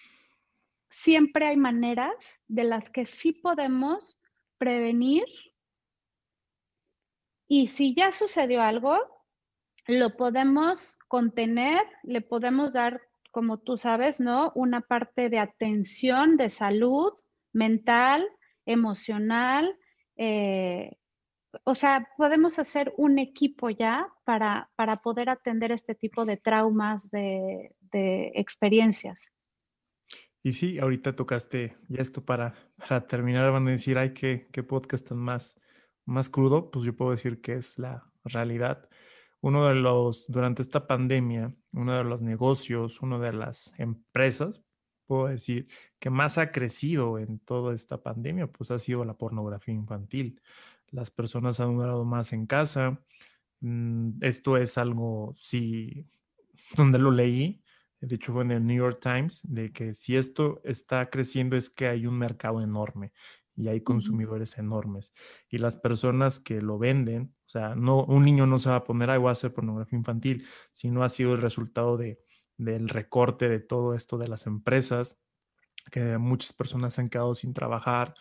siempre hay maneras de las que sí podemos prevenir y si ya sucedió algo, lo podemos contener, le podemos dar, como tú sabes, ¿no? Una parte de atención, de salud mental, emocional, eh, o sea, podemos hacer un equipo ya para, para poder atender este tipo de traumas, de, experiencias. Y sí, ahorita tocaste ya esto para, para terminar, van a decir, ay, qué, qué podcast tan más, más crudo, pues yo puedo decir que es la realidad. Uno de los, durante esta pandemia, uno de los negocios, una de las empresas, puedo decir, que más ha crecido en toda esta pandemia, pues ha sido la pornografía infantil las personas han durado más en casa. Mm, esto es algo, sí, <laughs> donde lo leí, de hecho fue en el New York Times, de que si esto está creciendo es que hay un mercado enorme y hay consumidores enormes. Y las personas que lo venden, o sea, no, un niño no se va a poner, ay, voy a hacer pornografía infantil, sino ha sido el resultado de, del recorte de todo esto de las empresas, que muchas personas se han quedado sin trabajar,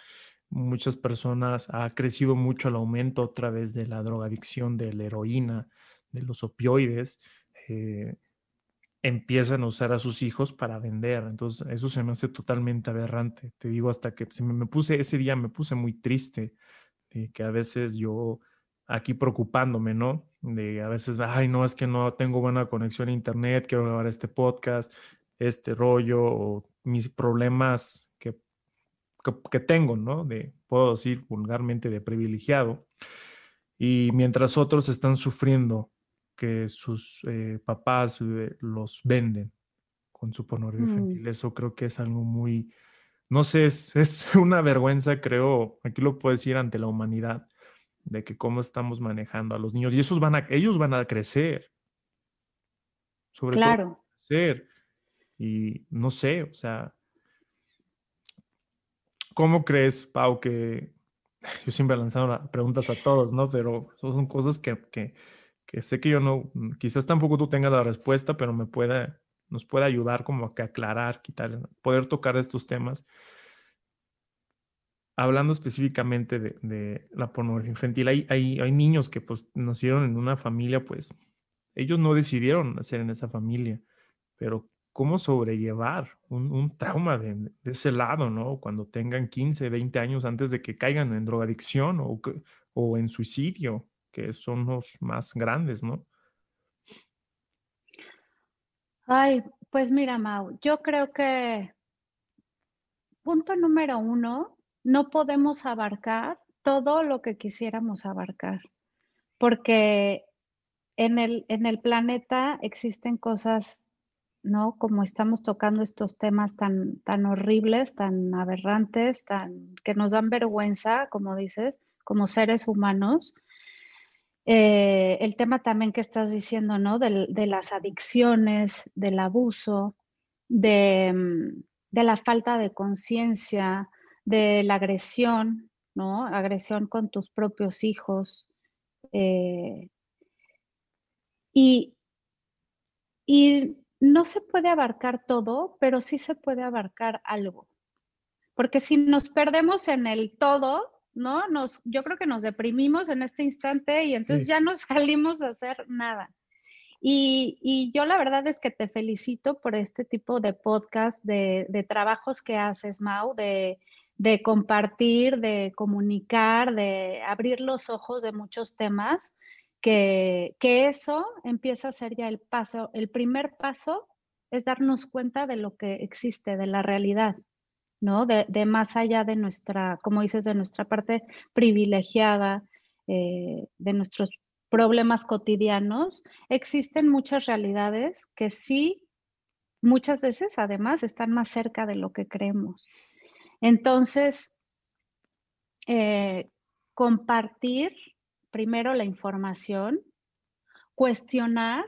muchas personas ha crecido mucho el aumento a través de la drogadicción, de la heroína, de los opioides. Eh, empiezan a usar a sus hijos para vender. Entonces, eso se me hace totalmente aberrante. Te digo, hasta que se me, puse, ese día me puse muy triste, de que a veces yo aquí preocupándome, ¿no? De a veces, ay, no, es que no tengo buena conexión a internet, quiero grabar este podcast, este rollo, o mis problemas que, que, tengo, ¿no? De, puedo decir vulgarmente, de privilegiado. Y mientras otros están sufriendo que sus eh, papás eh, los venden con su pornografía mm. infantil. Eso creo que es algo muy, no sé, es, es, <laughs> una vergüenza, creo, aquí lo puedo decir ante la humanidad, de que cómo estamos manejando a los niños. Y esos van a, ellos van a crecer. Sobre claro. todo crecer. Y no sé, o sea, ¿cómo crees, Pau, que <laughs> yo siempre he lanzado preguntas a todos, ¿no? Pero son cosas que, que que sé que yo no, quizás tampoco tú tengas la respuesta, pero me puede, nos puede ayudar como a que aclarar, quitar, poder tocar estos temas. Hablando específicamente de, la pornografía infantil, hay, hay, hay, niños que pues nacieron en una familia, pues ellos no decidieron nacer en esa familia, pero cómo sobrellevar un, trauma de, ese lado, ¿no? Cuando tengan 15, 20 años antes de que caigan en drogadicción o, en suicidio que son los más grandes, ¿no? Ay, pues mira, Mau, yo creo que punto número uno, no podemos abarcar todo lo que quisiéramos abarcar, porque en el, en el planeta existen cosas, ¿no? Como estamos tocando estos temas tan, tan horribles, tan aberrantes, tan, que nos dan vergüenza, como dices, como seres humanos. Eh, el tema también que estás diciendo, ¿no? De, las adicciones, del abuso, mm, de, la falta de conciencia, de la agresión, ¿no? Agresión con tus propios hijos. Eh, y no se puede abarcar todo, pero sí se puede abarcar algo. Porque si nos perdemos en el todo, ¿no? Nos, yo creo que nos deprimimos en este instante y entonces ya no <laughs> salimos a hacer nada. Y, yo la verdad es que te felicito por este tipo de podcast, de, trabajos que haces, Mau, de, compartir, de comunicar, de abrir los ojos de muchos temas, que, eso empieza a ser ya el paso, el primer paso es darnos cuenta de lo que existe, de la realidad. ¿no? De, más allá de nuestra, como dices, de nuestra parte privilegiada, eh, de nuestros problemas cotidianos, existen muchas realidades que sí, muchas veces además están más cerca de lo que creemos. Entonces, eh, compartir primero la información, cuestionar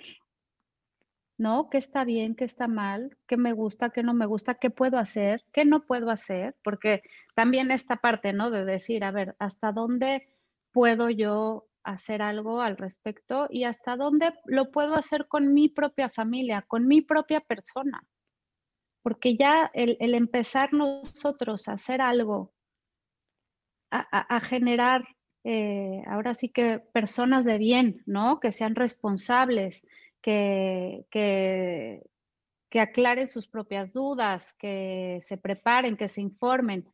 ¿no? ¿Qué está bien, qué está mal, qué me gusta, qué no me gusta, qué puedo hacer, qué no puedo hacer? Porque también esta parte, ¿no? De decir, a ver, ¿hasta dónde puedo yo hacer algo al respecto y hasta dónde lo puedo hacer con mi propia familia, con mi propia persona? Porque ya el, empezar nosotros a hacer algo, a, generar eh, ahora sí que personas de bien, ¿no? Que sean responsables, que, que, aclaren sus propias dudas, que se preparen, que se informen.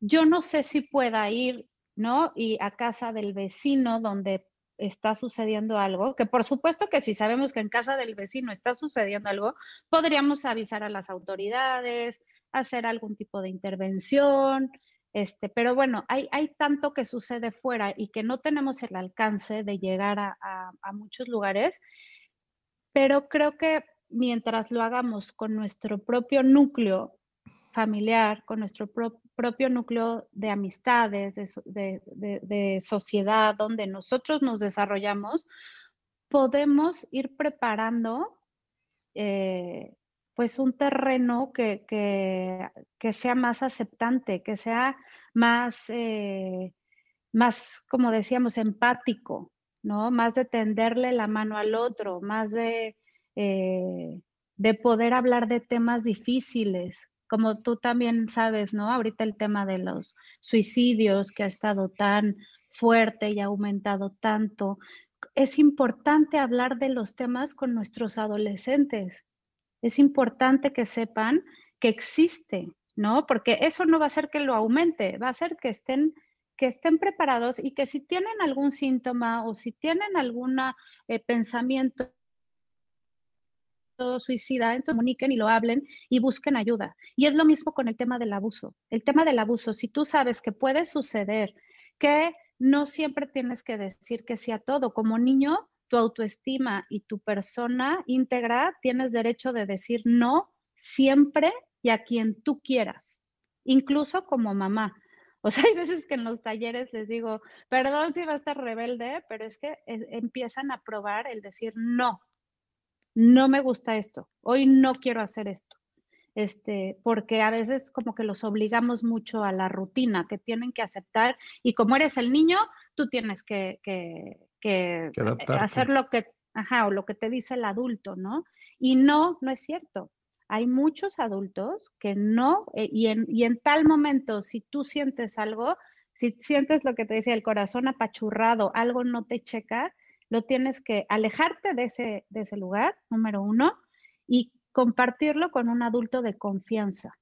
Yo no sé si pueda ir, ¿no? Y a casa del vecino donde está sucediendo algo, que por supuesto que si sabemos que en casa del vecino está sucediendo algo, podríamos avisar a las autoridades, hacer algún tipo de intervención, este, pero bueno, hay, tanto que sucede fuera y que no tenemos el alcance de llegar a, a muchos lugares pero creo que mientras lo hagamos con nuestro propio núcleo familiar, con nuestro propio núcleo de amistades, de, sociedad, donde nosotros nos desarrollamos, podemos ir preparando eh, pues un terreno que, sea más aceptante, que sea más, eh, más, como decíamos, empático, ¿no? Más de tenderle la mano al otro, más de, eh, de poder hablar de temas difíciles, como tú también sabes, ¿no? Ahorita el tema de los suicidios que ha estado tan fuerte y ha aumentado tanto. Es importante hablar de los temas con nuestros adolescentes. Es importante que sepan que existe, ¿no? Porque eso no va a hacer que lo aumente, va a hacer que estén que estén preparados y que si tienen algún síntoma o si tienen algún eh, pensamiento suicida, entonces comuniquen y lo hablen y busquen ayuda. Y es lo mismo con el tema del abuso. El tema del abuso, si tú sabes que puede suceder, que no siempre tienes que decir que sí a todo. Como niño, tu autoestima y tu persona íntegra tienes derecho de decir no siempre y a quien tú quieras, incluso como mamá. O sea, <laughs> hay veces que en los talleres les digo, perdón si va a estar rebelde, pero es que eh, empiezan a probar el decir, no, no me gusta esto, hoy no quiero hacer esto. Este, porque a veces como que los obligamos mucho a la rutina que tienen que aceptar y como eres el niño, tú tienes que, que, que, hacer lo que, ajá, o lo que te dice el adulto, ¿no? Y no, no es cierto hay muchos adultos que no, eh, y, en, y, en, tal momento, si tú sientes algo, si sientes lo que te decía, el corazón apachurrado, algo no te checa, lo tienes que alejarte de ese, de ese lugar, número uno, y compartirlo con un adulto de confianza.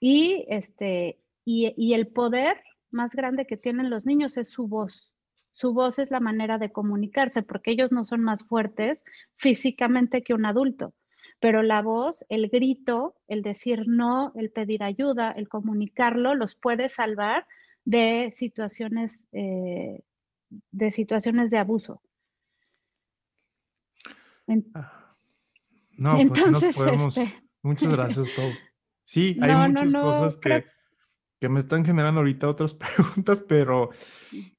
Y, este, y, y el poder más grande que tienen los niños es su voz. Su voz es la manera de comunicarse, porque ellos no son más fuertes físicamente que un adulto pero la voz, el grito, el decir no, el pedir ayuda, el comunicarlo, los puede salvar de situaciones, eh, de situaciones de abuso. Ah, no, pues, entonces, podemos, este muchas <laughs> gracias, Pau. Sí, hay muchas cosas que, que me están generando ahorita otras <laughs> preguntas, pero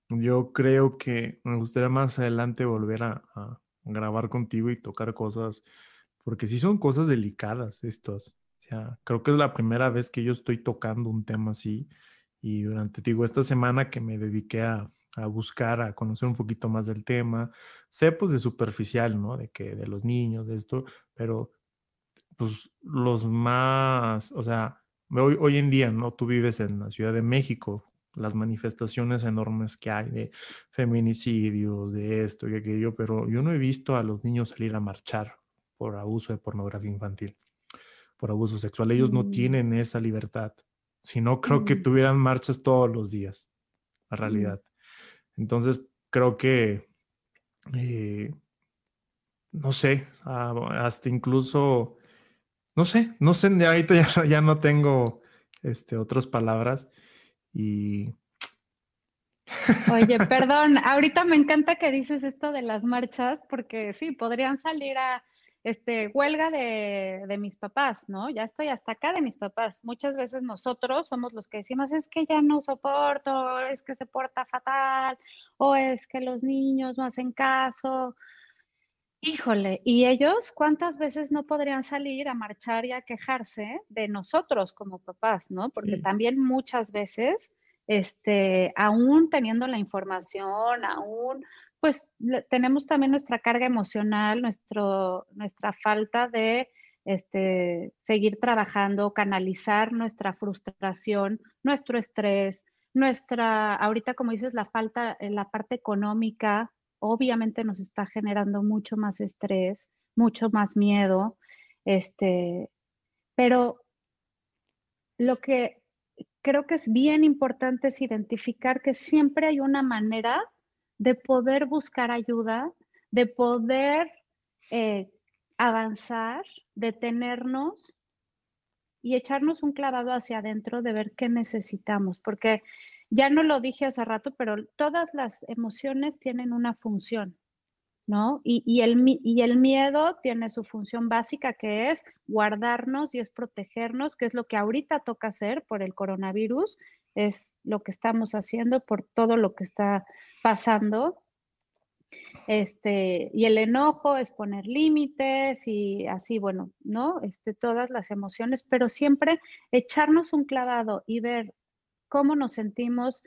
yo creo que me gustaría más adelante volver a, grabar contigo y tocar cosas porque sí son cosas delicadas estos. O sea, creo que es la primera vez que yo estoy tocando un tema así y durante, digo, esta semana que me dediqué a, a buscar, a conocer un poquito más del tema, sé pues de superficial, ¿no? De que de los niños, de esto, pero pues los más, o sea, hoy, hoy en día, ¿no? Tú vives en la Ciudad de México, las manifestaciones enormes que hay de feminicidios, de esto y aquello, pero yo no he visto a los niños salir a marchar por abuso de pornografía infantil, por abuso sexual. Ellos no mm. tienen esa libertad. Si no, creo que mm. tuvieran marchas todos los días, la mm. realidad. Entonces, creo que, eh, no sé, hasta incluso, no sé, no sé, ahorita <laughs> ya, ya no tengo este, otras palabras y... Oye, <laughs> perdón, ahorita me encanta que dices esto de las marchas, porque sí, podrían salir a, este, huelga de, mis papás, ¿no? Ya estoy hasta acá de mis papás. Muchas veces nosotros somos los que decimos, es que ya no soporto, es que se porta fatal, o es que los niños no hacen caso. Híjole, ¿y ellos cuántas veces no podrían salir a marchar y a quejarse de nosotros como papás, ¿no? Porque también muchas veces, este, aún teniendo la información, aún pues tenemos también nuestra carga emocional, nuestro, nuestra falta de este, seguir trabajando, canalizar nuestra frustración, nuestro estrés, nuestra, ahorita como dices, la falta en la parte económica, obviamente nos está generando mucho más estrés, mucho más miedo, este, pero lo que creo que es bien importante es identificar que siempre hay una manera de poder buscar ayuda, de poder eh, avanzar, detenernos y echarnos un clavado hacia adentro de ver qué necesitamos, porque ya no lo dije hace rato, pero todas las emociones tienen una función, ¿no? Y, el, el miedo tiene su función básica que es guardarnos y es protegernos, que es lo que ahorita toca hacer por el coronavirus, es lo que estamos haciendo por todo lo que está pasando. Este, y el enojo es poner límites y así, bueno, ¿no? Este, todas las emociones, pero siempre echarnos un clavado y ver cómo nos sentimos,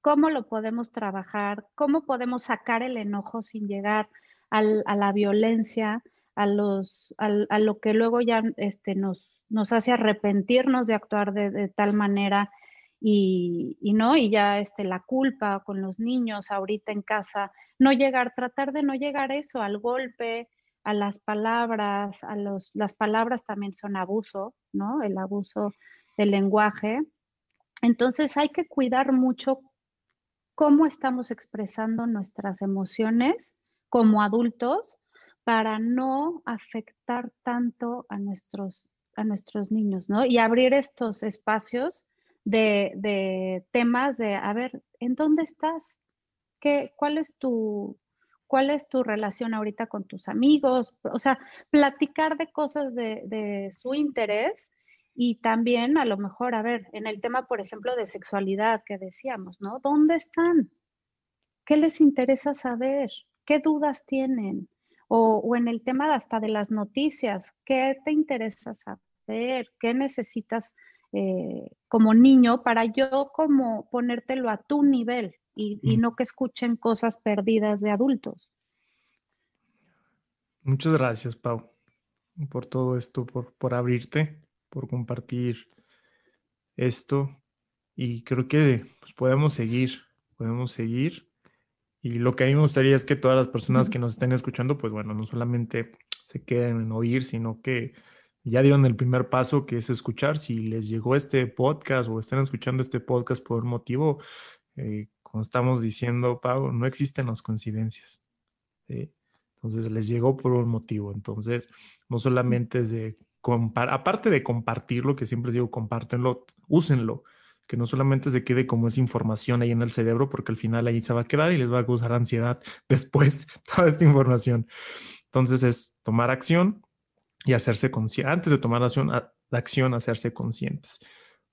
cómo lo podemos trabajar, cómo podemos sacar el enojo sin llegar a la violencia, a, los, a, lo que luego ya este, nos, hace arrepentirnos de actuar de, tal manera y, no, y ya este, la culpa con los niños ahorita en casa, no llegar, tratar de no llegar eso, al golpe, a las palabras, a los, las palabras también son abuso, ¿no? El abuso del lenguaje. Entonces hay que cuidar mucho cómo estamos expresando nuestras emociones como adultos para no afectar tanto a nuestros, a nuestros niños, ¿no? Y abrir estos espacios de, temas de, a ver, ¿en dónde estás? ¿Qué, cuál, es tu, ¿Cuál es tu relación ahorita con tus amigos? O sea, platicar de cosas de, de su interés y también a lo mejor, a ver, en el tema, por ejemplo, de sexualidad que decíamos, ¿no? ¿Dónde están? ¿Qué les interesa saber? ¿Qué dudas tienen? O, en el tema hasta de las noticias, ¿qué te interesa saber? ¿Qué necesitas eh, como niño para yo como ponértelo a tu nivel y, no que escuchen cosas perdidas de adultos? Muchas gracias, Pau, por todo esto, por, por abrirte, por compartir esto. Y creo que pues, podemos seguir, podemos seguir y lo que a mí me gustaría es que todas las personas que nos estén escuchando, pues bueno, no solamente se queden en oír, sino que ya dieron el primer paso que es escuchar. Si les llegó este podcast o están escuchando este podcast por un motivo, eh, como estamos diciendo, Pau, no existen las coincidencias. Entonces les llegó por un motivo. Entonces, no solamente es de, aparte de compartirlo, que siempre digo, compártenlo, úsenlo que no solamente se quede como esa información ahí en el cerebro, porque al final ahí se va a quedar y les va a causar ansiedad <laughs> después toda esta información. Entonces es tomar acción y hacerse consciente, antes de tomar acción, acción, hacerse conscientes.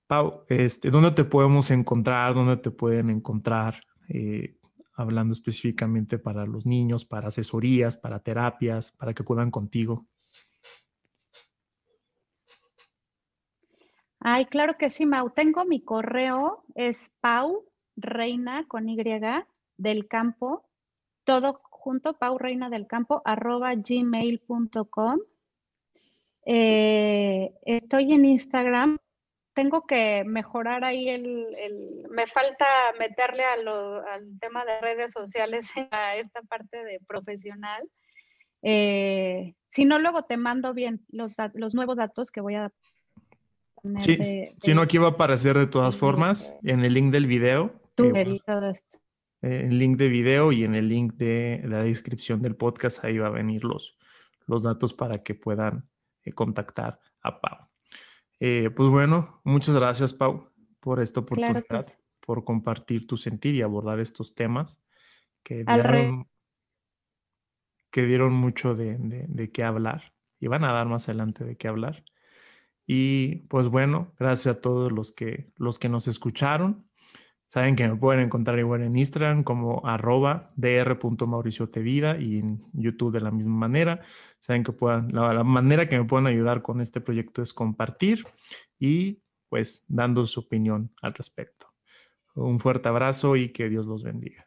Pau, este, ¿dónde te podemos encontrar? ¿Dónde te pueden encontrar? Eh, hablando específicamente para los niños, para asesorías, para terapias, para que puedan contigo. Ay, claro que sí, Mau. Tengo mi correo, es Pau Reina con Y del campo, todo junto, Pau Reina del campo, arroba gmail.com. Eh, estoy en Instagram. Tengo que mejorar ahí el, me falta meterle al tema de redes sociales a esta parte de profesional. Eh, si no, luego te mando bien los, los nuevos datos que voy a Sí, si no, aquí va a aparecer de todas formas en el link del video. Eh, todo esto. Eh, el link de video y en el link de, la descripción del podcast, ahí va a venir los, los datos para que puedan eh, contactar a Pau. pues bueno, muchas gracias, Pau, por esta oportunidad, por compartir tu sentir y abordar estos temas que dieron, que dieron mucho de, de, de qué hablar y van a dar más adelante de qué hablar. Y pues bueno, gracias a todos los que, los que nos escucharon. Saben que me pueden encontrar igual en Instagram como arroba dr.mauriciotevida y en YouTube de la misma manera. Saben que puedan, la, la, manera que me pueden ayudar con este proyecto es compartir y pues dando su opinión al respecto. Un fuerte abrazo y que Dios los bendiga.